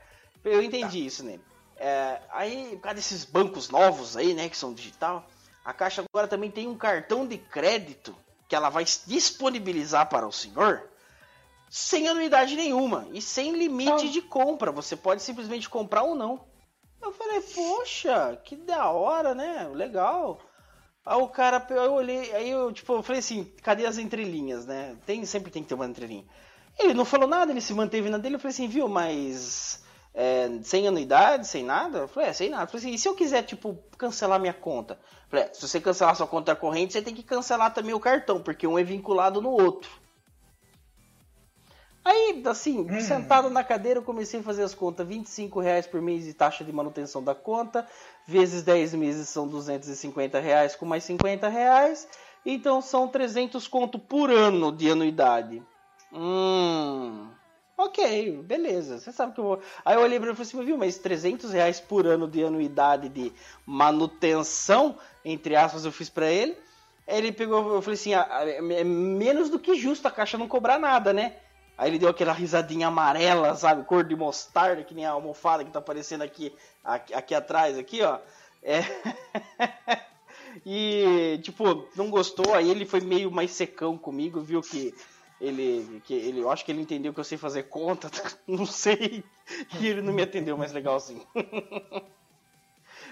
Speaker 1: Eu entendi tá. isso nele. É, aí, por causa desses bancos novos aí, né? Que são digital, a Caixa agora também tem um cartão de crédito que ela vai disponibilizar para o senhor sem anuidade nenhuma e sem limite ah. de compra. Você pode simplesmente comprar ou não. Eu falei, poxa, que da hora, né? Legal. Aí o cara, eu olhei, aí eu, tipo, eu falei assim, cadê as entrelinhas, né? Tem, sempre tem que ter uma entrelinha. Ele não falou nada, ele se manteve na dele, eu falei assim, viu, mas é, sem anuidade, sem nada? Eu falei, é, sem nada. Eu falei assim, e se eu quiser, tipo, cancelar minha conta? Eu falei, é, se você cancelar sua conta corrente, você tem que cancelar também o cartão, porque um é vinculado no outro. Aí, assim, hum. sentado na cadeira, eu comecei a fazer as contas. 25 reais por mês de taxa de manutenção da conta, vezes 10 meses são 250 reais com mais 50 reais. Então são 300 conto por ano de anuidade. Hum... Ok, beleza. Você sabe que eu vou. Aí eu olhei pra ele e falei assim, viu, mas 300 reais por ano de anuidade de manutenção, entre aspas, eu fiz para ele. Aí ele pegou, eu falei assim, ah, é menos do que justo a caixa não cobrar nada, né? Aí ele deu aquela risadinha amarela, sabe? Cor de mostarda, que nem a almofada que tá aparecendo aqui, aqui, aqui atrás, aqui, ó. É... e, tipo, não gostou, aí ele foi meio mais secão comigo, viu que ele, que ele, eu acho que ele entendeu que eu sei fazer conta, não sei, e ele não me atendeu mais legal assim.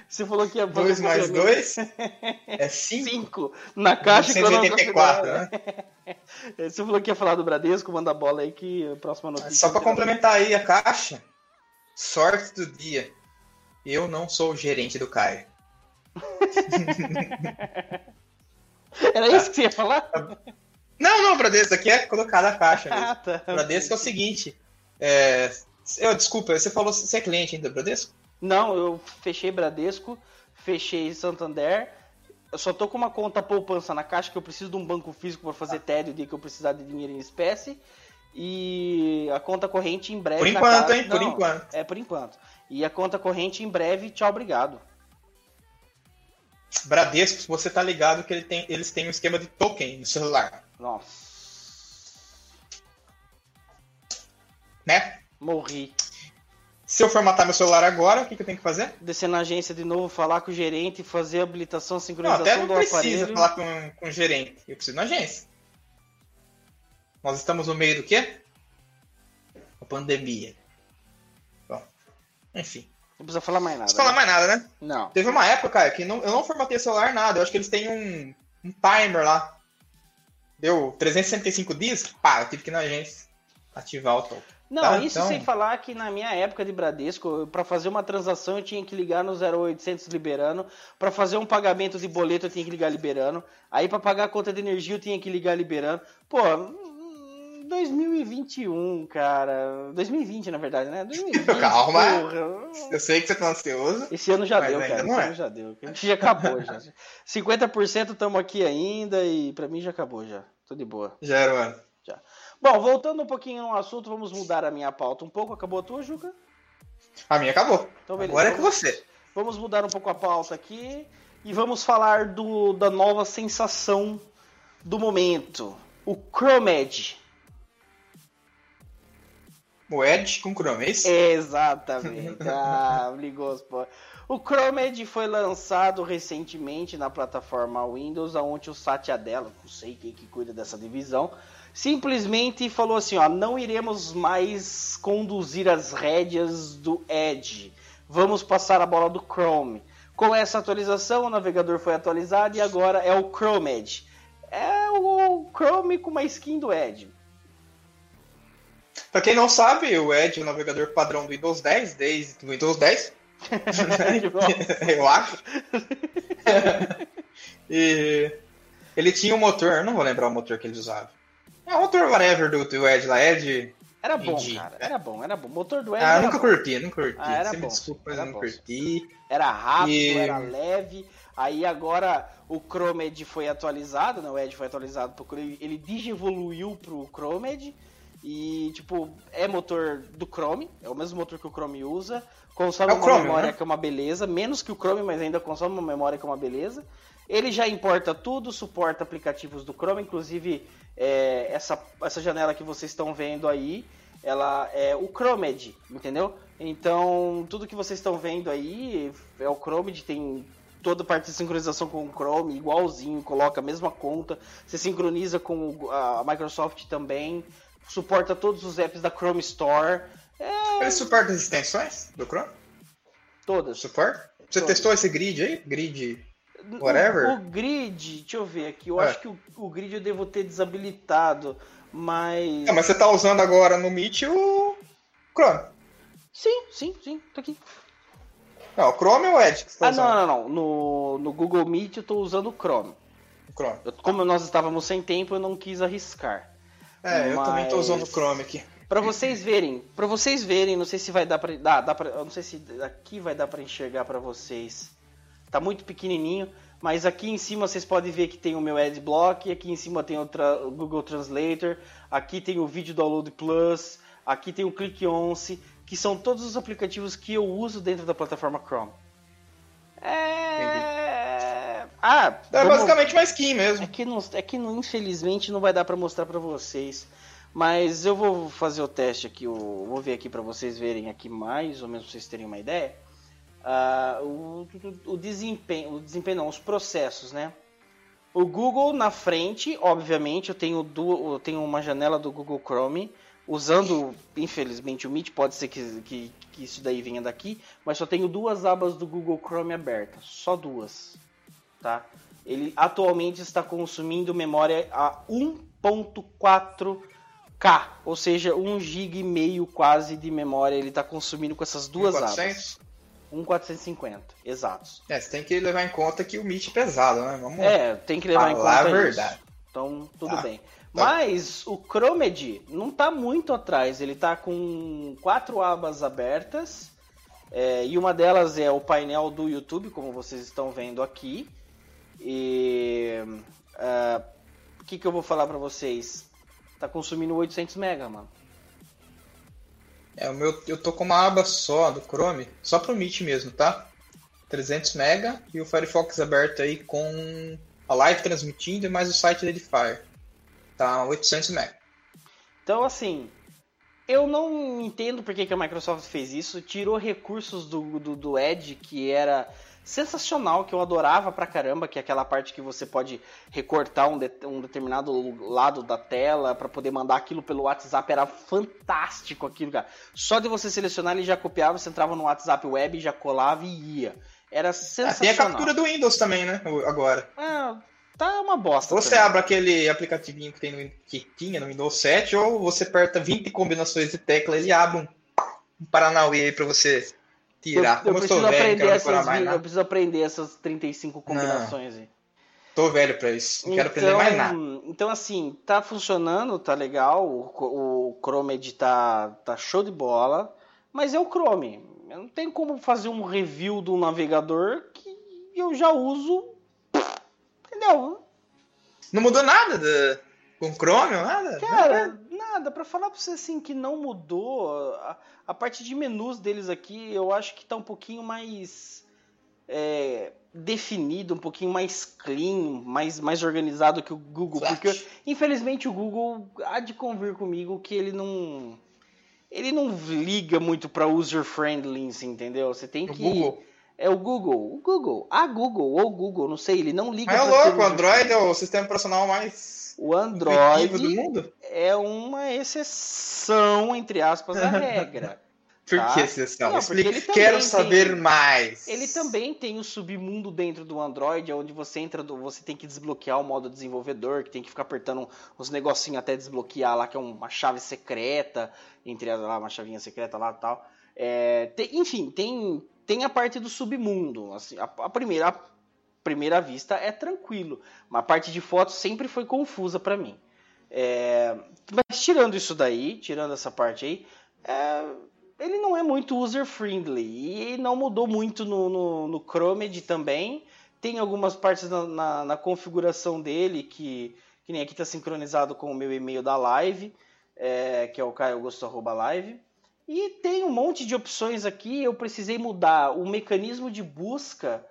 Speaker 1: Você falou que ia
Speaker 2: 2 mais 2 é 5.
Speaker 1: Na caixa
Speaker 2: 184, né?
Speaker 1: Você falou que ia falar do Bradesco, manda a bola aí que a próxima notícia.
Speaker 2: Só para complementar aí a caixa, sorte do dia. Eu não sou o gerente do Caio.
Speaker 1: Era isso que você ia falar?
Speaker 2: Não, não, Bradesco, aqui é colocar na caixa mesmo. Ah, tá. Bradesco é o seguinte. É... Eu, desculpa, você falou você é cliente ainda do Bradesco?
Speaker 1: Não, eu fechei Bradesco, fechei Santander. Eu só tô com uma conta poupança na caixa que eu preciso de um banco físico para fazer TED o dia que eu precisar de dinheiro em espécie. E a conta corrente em breve.
Speaker 2: Por enquanto, hein? Por enquanto.
Speaker 1: É, por enquanto. E a conta corrente em breve, tchau, obrigado.
Speaker 2: Bradesco, você tá ligado que ele tem, eles têm um esquema de token no celular.
Speaker 1: Nossa.
Speaker 2: Né?
Speaker 1: Morri.
Speaker 2: Se eu formatar meu celular agora, o que, que, eu tenho que fazer?
Speaker 1: Descer na agência de novo, falar com o gerente, fazer a habilitação, sincronização
Speaker 2: não, até não
Speaker 1: do
Speaker 2: precisa
Speaker 1: aparelho.
Speaker 2: falar com, com o gerente. Eu preciso na agência. Nós estamos no meio do quê? A pandemia. Bom, enfim.
Speaker 1: Não precisa falar mais nada.
Speaker 2: Não precisa falar
Speaker 1: né?
Speaker 2: mais nada, né?
Speaker 1: Não.
Speaker 2: Teve uma época, cara, que não, eu não formatei celular nada. Eu acho que eles têm um, um timer lá. Deu 365 dias, pá, eu tive que ir na agência ativar o token.
Speaker 1: Não, tá, isso então... sem falar que na minha época de Bradesco, para fazer uma transação eu tinha que ligar no 0800 liberando, para fazer um pagamento de boleto eu tinha que ligar liberando, aí para pagar a conta de energia eu tinha que ligar liberando. Pô, 2021, cara. 2020, na verdade, né? 2020,
Speaker 2: Calma. Porra. Eu sei que você tá ansioso.
Speaker 1: Esse ano já deu, cara. Esse é. ano já deu. A gente já acabou já. 50% estamos aqui ainda e para mim já acabou já. Tô de boa.
Speaker 2: Já era, mano.
Speaker 1: Já. Bom, voltando um pouquinho no assunto, vamos mudar a minha pauta um pouco. Acabou a tua, Juca?
Speaker 2: A minha acabou. Então, beleza. Agora é com você.
Speaker 1: Vamos mudar um pouco a pauta aqui e vamos falar do, da nova sensação do momento. O Chromedge.
Speaker 2: O Edge com Chrome, é isso?
Speaker 1: Exatamente. ah, ligou pô. O Chromedge foi lançado recentemente na plataforma Windows, onde o Satya Nadella, não sei quem que cuida dessa divisão, simplesmente falou assim: ó, não iremos mais conduzir as rédeas do Edge, vamos passar a bola do Chrome. Com essa atualização, o navegador foi atualizado e agora é o Chrome Edge. É o Chrome com uma skin do Edge.
Speaker 2: Pra quem não sabe, o Edge é o navegador padrão do Windows 10, desde o Windows 10. eu acho. e ele tinha um motor, não vou lembrar o motor que ele usava. É o motor whatever do, do Edge lá, Edge.
Speaker 1: Era bom, cara. Era bom, era bom. Motor do Edge.
Speaker 2: Ah, nunca bom. curti, nunca curti.
Speaker 1: Ah, era
Speaker 2: Você
Speaker 1: bom.
Speaker 2: desculpa,
Speaker 1: era
Speaker 2: eu não
Speaker 1: bom.
Speaker 2: curti.
Speaker 1: Era rápido,
Speaker 2: E-
Speaker 1: era leve. Aí agora o Chromed foi atualizado, né? O Edge foi atualizado pro ele digievoluiu pro Chromed e tipo, é motor do Chrome, é o mesmo motor que o Chrome usa, consome
Speaker 2: É
Speaker 1: uma
Speaker 2: Chrome,
Speaker 1: memória
Speaker 2: né?
Speaker 1: que é uma beleza, menos que o Chrome, mas ainda consome uma memória que é uma beleza. Ele já importa tudo, suporta aplicativos do Chrome, inclusive é, essa, essa janela que vocês estão vendo aí, ela é o Chromed, entendeu? Então, tudo que vocês estão vendo aí é o Chromed, tem toda a parte de sincronização com o Chrome, igualzinho, coloca a mesma conta, você sincroniza com a Microsoft também, suporta todos os apps da Chrome Store, é,
Speaker 2: Ele suporta as extensões do Chrome?
Speaker 1: todas.
Speaker 2: Suporta? Você
Speaker 1: Todas.
Speaker 2: testou esse grid aí? Grid.
Speaker 1: O-
Speaker 2: Whatever?
Speaker 1: O, grid, deixa eu ver aqui, eu
Speaker 2: É.
Speaker 1: acho que o, o grid eu devo ter desabilitado, mas...
Speaker 2: É, mas você tá usando agora no Meet o Chrome.
Speaker 1: Sim, sim, sim, tô aqui.
Speaker 2: Não, o Chrome ou o Edge tá
Speaker 1: Ah,
Speaker 2: usando?
Speaker 1: não, não, não. No, no Google Meet eu tô usando o Chrome.
Speaker 2: O Chrome.
Speaker 1: Eu- como nós estávamos sem tempo, eu não quis arriscar.
Speaker 2: É, eu também tô
Speaker 1: Mas-
Speaker 2: usando o Chrome aqui.
Speaker 1: Pra vocês verem, para vocês verem, não sei se vai dar pra, dá, dá pra, não sei se aqui vai dar pra enxergar pra vocês. Tá muito pequenininho, mas aqui em cima vocês podem ver que tem o meu Adblock, aqui em cima tem o, tra- o Google Translator, aqui tem o Video Download Plus, aqui tem o Click Once, que são todos os aplicativos que eu uso dentro da plataforma Chrome. É... Ah,
Speaker 2: É
Speaker 1: vamos-
Speaker 2: basicamente uma skin mesmo.
Speaker 1: é que, não, é que não- infelizmente não vai dar pra mostrar pra vocês. Mas eu vou fazer o teste aqui, o- vou ver aqui pra vocês verem aqui mais ou menos pra vocês terem uma ideia. Ah, o, o desempenho, o desempenho não, os processos, né? O Google na frente, obviamente, eu tenho, eu tenho uma janela do Google Chrome, usando, infelizmente, o Meet, pode ser que, que, que isso daí venha daqui, mas só tenho duas abas do Google Chrome abertas, só duas, tá? Ele atualmente está consumindo memória a 1.4K, ou seja, 1 GB e meio quase de memória ele está consumindo com essas duas abas.
Speaker 2: 400?
Speaker 1: 1.450, exatos.
Speaker 2: É, você tem que levar em conta que o Meet é pesado, né? Vamos
Speaker 1: É, tem que levar em conta
Speaker 2: a verdade.
Speaker 1: isso. Então, tudo
Speaker 2: Tá.
Speaker 1: bem. Mas o Chromed não tá muito atrás, ele tá com quatro abas abertas. é, e uma delas é o painel do YouTube, como vocês estão vendo aqui. E ah, o que, que eu vou falar pra vocês? Tá consumindo 800 mega, mano.
Speaker 2: É, o meu, eu tô com uma aba só do Chrome, só pro Meet mesmo, tá? 300 MB e o Firefox aberto aí com a live transmitindo e mais o site da Edifier. Tá 800 MB.
Speaker 1: Então, assim, eu não entendo por que, que a Microsoft fez isso. Tirou recursos do, do, do Edge, que era sensacional, que eu adorava pra caramba, que é aquela parte que você pode recortar um, de- um determinado lado da tela pra poder mandar aquilo pelo WhatsApp. Era fantástico aquilo, cara. Só de você selecionar, ele já copiava, você entrava no WhatsApp web, já colava e ia. Era
Speaker 2: Ah,
Speaker 1: sensacional.
Speaker 2: tem a captura do Windows também, né? Agora.
Speaker 1: Ah, tá uma bosta.
Speaker 2: Ou você
Speaker 1: também.
Speaker 2: abre aquele aplicativinho que, tem no, que tinha no Windows 7, ou você aperta 20 combinações de tecla, ele abre um, um Paranauê aí pra você tirar.
Speaker 1: Eu,
Speaker 2: Como
Speaker 1: eu
Speaker 2: eu,
Speaker 1: preciso
Speaker 2: velho, não
Speaker 1: aprender essas,
Speaker 2: mais
Speaker 1: eu preciso aprender essas 35 combinações aí.
Speaker 2: Tô velho pra isso. Não quero aprender mais nada.
Speaker 1: Então, assim, tá funcionando, tá legal. O, o Chrome tá, tá show de bola. Mas é o Chrome. Eu não tenho como fazer um review do navegador que eu já uso. Entendeu?
Speaker 2: Não mudou nada da- com Chrome ou nada?
Speaker 1: Cara, nada. Pra falar pra você assim que não mudou, a, a parte de menus deles aqui eu acho que tá um pouquinho mais é, definido, um pouquinho mais clean, mais, mais organizado que o Google.
Speaker 2: Flat.
Speaker 1: Porque infelizmente o Google há de convir comigo que ele não. Ele não liga muito pra user friendly, entendeu? Você tem
Speaker 2: O
Speaker 1: que.
Speaker 2: Google.
Speaker 1: É o Google. O Google. A Google ou o Google, não sei. Ele não liga
Speaker 2: Mas é louco, o Android é o sistema operacional mais
Speaker 1: O Android é uma exceção, entre aspas, à regra.
Speaker 2: Por
Speaker 1: tá?
Speaker 2: que exceção?
Speaker 1: Não, ele
Speaker 2: Quero saber
Speaker 1: tem-
Speaker 2: mais.
Speaker 1: Ele também tem o submundo dentro do Android, onde você entra, do- você tem que desbloquear o modo desenvolvedor, que tem que ficar apertando uns negocinhos até desbloquear lá, que é uma chave secreta, entre as- lá, uma chavinha secreta lá e tal. É, tem- enfim, tem, tem a parte do submundo. Assim, a, a primeira, a primeira vista é tranquilo, mas a parte de fotos sempre foi confusa pra mim. É, mas tirando isso daí, tirando essa parte aí, é, ele não é muito user-friendly e não mudou muito no, no, no também. Tem algumas partes na, na, na configuração dele que, que nem aqui está sincronizado com o meu e-mail da live, é, que é o caioaugusto.live. E tem um monte de opções aqui. Eu precisei mudar o mecanismo de busca.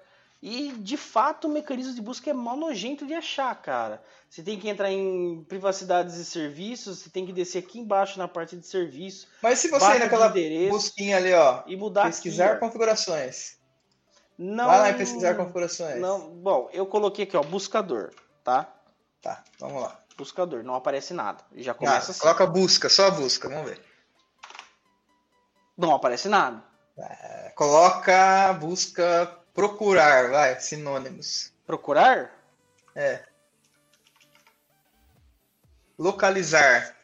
Speaker 1: E de fato o mecanismo de busca é mal nojento de achar, cara. Você tem que entrar em privacidades e serviços, você tem que descer aqui embaixo na parte de serviço
Speaker 2: Mas se você ir naquela busquinha ali, ó,
Speaker 1: e mudar
Speaker 2: pesquisar
Speaker 1: aqui,
Speaker 2: configurações.
Speaker 1: Não,
Speaker 2: Vai lá em pesquisar configurações.
Speaker 1: Não, bom, eu coloquei aqui, ó, buscador, tá?
Speaker 2: Tá, vamos lá.
Speaker 1: Buscador, não aparece nada. Já começa assim.
Speaker 2: Coloca busca, só busca, vamos ver.
Speaker 1: Não aparece nada.
Speaker 2: É, Coloca busca procurar, vai, sinônimos.
Speaker 1: Procurar?
Speaker 2: É. Localizar.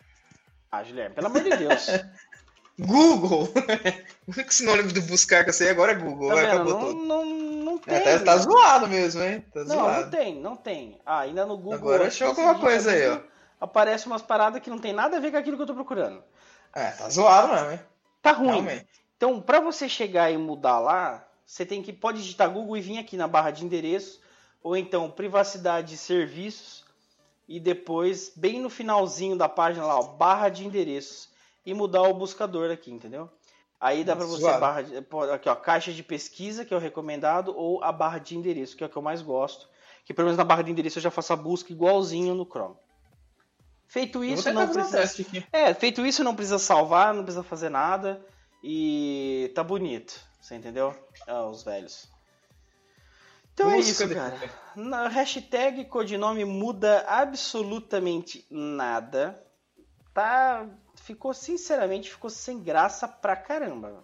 Speaker 1: Ah, Guilherme, pelo amor de Deus.
Speaker 2: Google. o único sinônimo do buscar que eu sei agora é Google.
Speaker 1: Tá vendo?
Speaker 2: acabou
Speaker 1: Não,
Speaker 2: tudo.
Speaker 1: não, não tem.
Speaker 2: É, tá, tá zoado mesmo, hein? Tá
Speaker 1: Não,
Speaker 2: zoado.
Speaker 1: não tem, não tem. Ah, ainda no Google.
Speaker 2: Agora achou alguma coisa aí, ó.
Speaker 1: Aparece umas paradas que não tem nada a ver com aquilo que eu tô procurando.
Speaker 2: É, tá zoado mesmo, hein?
Speaker 1: Tá ruim.
Speaker 2: Realmente.
Speaker 1: Então, para você chegar e mudar lá, você tem que pode digitar Google e vir aqui na barra de endereço, ou então privacidade e serviços, e depois, bem no finalzinho da página lá, ó, barra de endereços, e mudar o buscador aqui, entendeu? Aí dá para você barra de, aqui ó, caixa de pesquisa, que é o recomendado, ou a barra de endereço, que é o que eu mais gosto, que pelo menos na barra de endereço eu já faço a busca igualzinho no Chrome. Feito isso, não
Speaker 2: um
Speaker 1: precisa é, feito isso, não precisa salvar, não precisa fazer nada. E tá bonito, você entendeu? Ah, os velhos. Então é isso,
Speaker 2: de-
Speaker 1: cara. Na hashtag codinome muda absolutamente nada. Tá. Ficou, sinceramente, ficou sem graça pra caramba.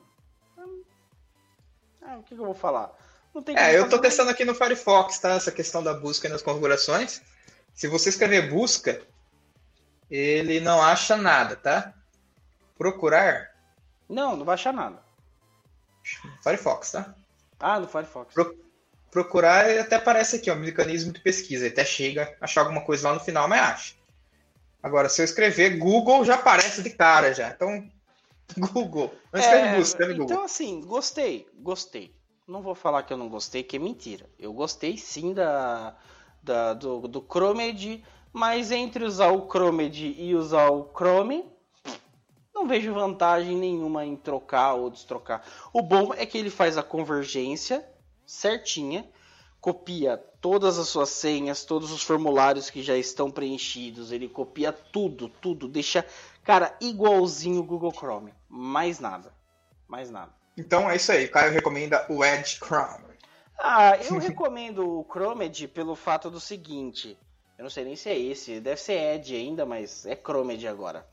Speaker 1: Ah, o que, que eu vou falar? Não tem
Speaker 2: É, eu tô testando aqui no Firefox, tá? Essa questão da busca nas configurações. Se você escrever busca, ele não acha nada, tá? Procurar,
Speaker 1: Não, não vai achar nada.
Speaker 2: Firefox, tá?
Speaker 1: Ah, no Firefox.
Speaker 2: Pro- Procurar, até aparece aqui, ó, mecanismo de pesquisa. Ele até chega a achar alguma coisa lá no final, mas acha. Agora, se eu escrever Google, já aparece de cara já. Então, Google. Não escreve
Speaker 1: É,
Speaker 2: busca, escreve
Speaker 1: então
Speaker 2: Google.
Speaker 1: assim, gostei, gostei. Não vou falar que eu não gostei, que é mentira. Eu gostei sim da, da- do, do Chromed, mas entre usar o Chromed e usar o Chrome, não vejo vantagem nenhuma em trocar ou destrocar. O bom é que ele faz a convergência certinha, copia todas as suas senhas, todos os formulários que já estão preenchidos, ele copia tudo, tudo, deixa, cara, igualzinho o Google Chrome. Mais nada. Mais nada.
Speaker 2: Então é isso aí. O Caio recomenda o Edge Chrome.
Speaker 1: Ah, eu recomendo o Chromed pelo fato do seguinte. Eu não sei nem se é esse, deve ser Edge ainda, mas é Chromed agora.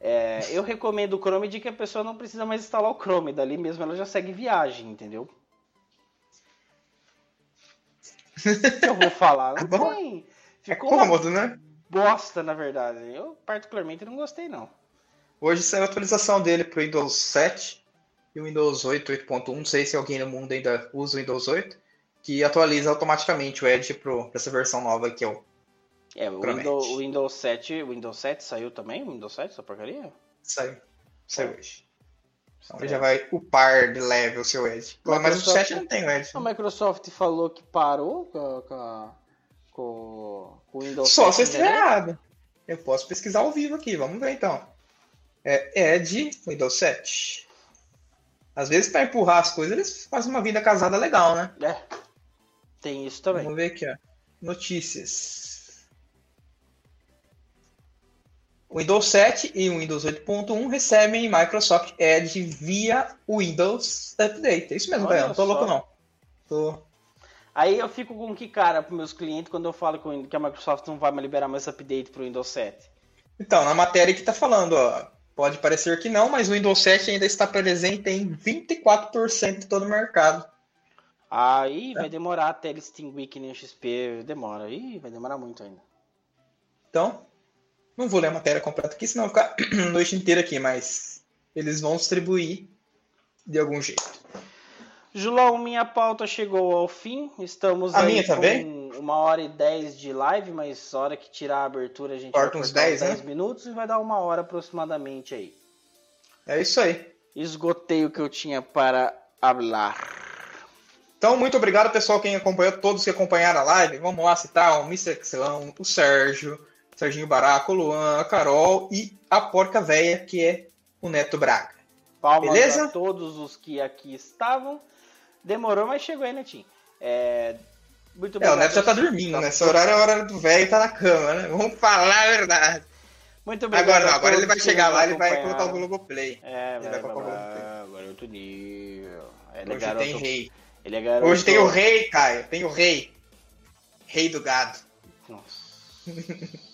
Speaker 1: É, eu recomendo o Chromed que a pessoa não precisa mais instalar o Chrome, dali mesmo ela já segue viagem, entendeu? O que eu vou falar? Não
Speaker 2: É bom.
Speaker 1: tem.
Speaker 2: É
Speaker 1: Ficou uma
Speaker 2: cômodo, né?
Speaker 1: bosta, na verdade. Eu, particularmente, não gostei, não.
Speaker 2: Hoje saiu a atualização dele para o Windows 7 e o Windows 8, 8.1. Não sei se alguém no mundo ainda usa o Windows 8, que atualiza automaticamente o Edge para essa versão nova que é o
Speaker 1: É, o. Windows, o Windows 7, o Windows 7 saiu também? O Windows 7, essa porcaria?
Speaker 2: saiu, saiu hoje. Então já vai upar de level o seu Edge. Mas o
Speaker 1: Microsoft-
Speaker 2: 7 não tem o Edge.
Speaker 1: A Microsoft falou que parou com, com, com o Windows
Speaker 2: Só
Speaker 1: 7
Speaker 2: se eu estiver errado. Eu posso pesquisar ao vivo aqui, vamos ver então. É Edge Windows 7. Às vezes, para empurrar as coisas, eles fazem uma vida casada legal, né?
Speaker 1: É, tem isso também.
Speaker 2: Vamos ver aqui, ó. Notícias. Windows 7 e o Windows 8.1 recebem Microsoft Edge via Windows Update. É isso mesmo, Caio. Não tô louco, não. Tô...
Speaker 1: Aí eu fico com que cara pros meus clientes quando eu falo que o- a Microsoft não vai mais liberar mais update pro Windows 7.
Speaker 2: Então, na matéria que tá falando, ó. Pode parecer que não, mas o Windows 7 ainda está presente em 24% de todo o mercado.
Speaker 1: Aí vai demorar até ele extinguir que nem o XP. Demora. Ih, vai demorar muito ainda.
Speaker 2: Então, não vou ler a matéria completa aqui, senão ficar a noite inteira aqui, mas eles vão distribuir de algum jeito.
Speaker 1: Julão, minha pauta chegou ao fim. Estamos
Speaker 2: A minha
Speaker 1: com
Speaker 2: também?
Speaker 1: uma hora e dez de live, mas a hora que tirar a abertura a gente
Speaker 2: Corta
Speaker 1: vai
Speaker 2: uns 10, né?
Speaker 1: 10 minutos e vai dar uma hora aproximadamente aí.
Speaker 2: É isso aí.
Speaker 1: Esgotei o que eu tinha para falar.
Speaker 2: Então, muito obrigado, pessoal, quem acompanhou, todos que acompanharam a live. Vamos lá citar o Mr. Excelão, o Sérgio, Serginho Baraco, o Luan, a Carol e a porca véia, que é o Neto Braga.
Speaker 1: Palmas
Speaker 2: Beleza?
Speaker 1: a todos os que aqui estavam. Demorou, mas chegou aí, Netinho. É, Muito
Speaker 2: É, o Neto já tá dormindo, né? Esse horário é a hora do velho tá na cama, né? Vamos falar a verdade.
Speaker 1: Muito obrigado.
Speaker 2: Agora não, agora ele vai chegar lá, ele vai colocar o Globoplay.
Speaker 1: É,
Speaker 2: Ele
Speaker 1: vai,
Speaker 2: vai
Speaker 1: vai,
Speaker 2: colocar o
Speaker 1: vai,
Speaker 2: Globoplay.
Speaker 1: agora é outro nível. Ele é
Speaker 2: Hoje
Speaker 1: garoto.
Speaker 2: tem rei.
Speaker 1: Ele é garoto.
Speaker 2: Hoje tem o rei, Caio. Tem o rei. Rei do gado.
Speaker 1: Nossa.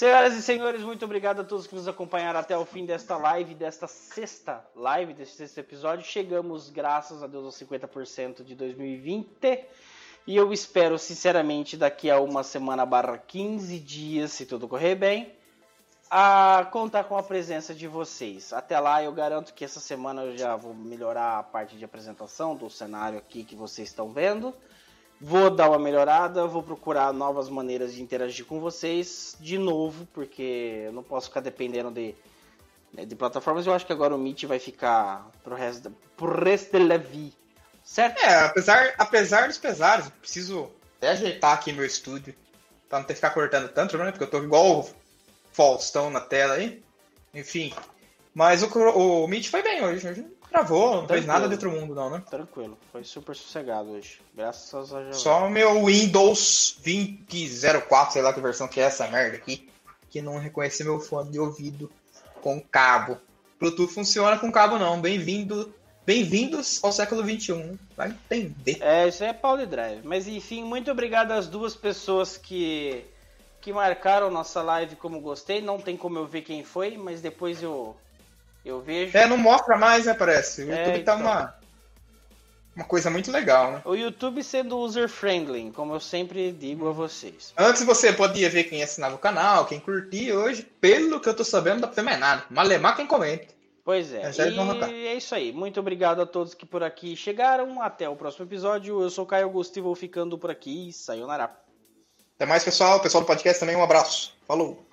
Speaker 1: Senhoras e senhores, muito obrigado a todos que nos acompanharam até o fim desta live, desta sexta live, deste sexto episódio. Chegamos, graças a Deus, aos 50% de 2020. E eu espero, sinceramente, daqui a uma semana barra 15 dias, se tudo correr bem, a contar com a presença de vocês. Até lá, eu garanto que essa semana eu já vou melhorar a parte de apresentação do cenário aqui que vocês estão vendo. Vou dar uma melhorada, vou procurar novas maneiras de interagir com vocês de novo, porque eu não posso ficar dependendo de, né, de plataformas. Eu acho que agora o Meet vai ficar pro resto, pro resto da vida. Certo?
Speaker 2: É, apesar, apesar dos pesares, eu preciso até ajeitar aqui meu estúdio. Pra não ter que ficar cortando tanto, né? Porque eu tô igual o Faustão na tela aí. Enfim. Mas o, o Meet foi bem hoje. Hoje travou, não fez
Speaker 1: Tranquilo.
Speaker 2: nada de outro mundo, não, né?
Speaker 1: Tranquilo, foi super sossegado hoje. Graças a.
Speaker 2: Só meu Windows 2004, sei lá que versão que é essa merda aqui, que não reconhece meu fone de ouvido com cabo. Bluetooth funciona com cabo não. Bem-vindo, bem-vindos ao século 21. Vai entender.
Speaker 1: É, isso aí é pau de drive. Mas enfim, muito obrigado às duas pessoas que, que marcaram nossa live como gostei. Não tem como eu ver quem foi, mas depois eu, eu vejo.
Speaker 2: É, não mostra mais, né, parece. O
Speaker 1: É,
Speaker 2: YouTube tá
Speaker 1: então.
Speaker 2: uma, uma coisa muito legal, né?
Speaker 1: O YouTube sendo user-friendly, como eu sempre digo a vocês.
Speaker 2: Antes você podia ver quem assinava o canal, quem curtia. Hoje, pelo que eu tô sabendo, não dá pra ver mais nada. Malemar quem comenta.
Speaker 1: Pois é,
Speaker 2: É,
Speaker 1: e é isso aí. Muito obrigado a todos que por aqui chegaram. Até o próximo episódio. Eu sou o Caio Augusto e vou ficando por aqui. Sayonara.
Speaker 2: Até mais, pessoal. Pessoal do podcast também, um abraço. Falou.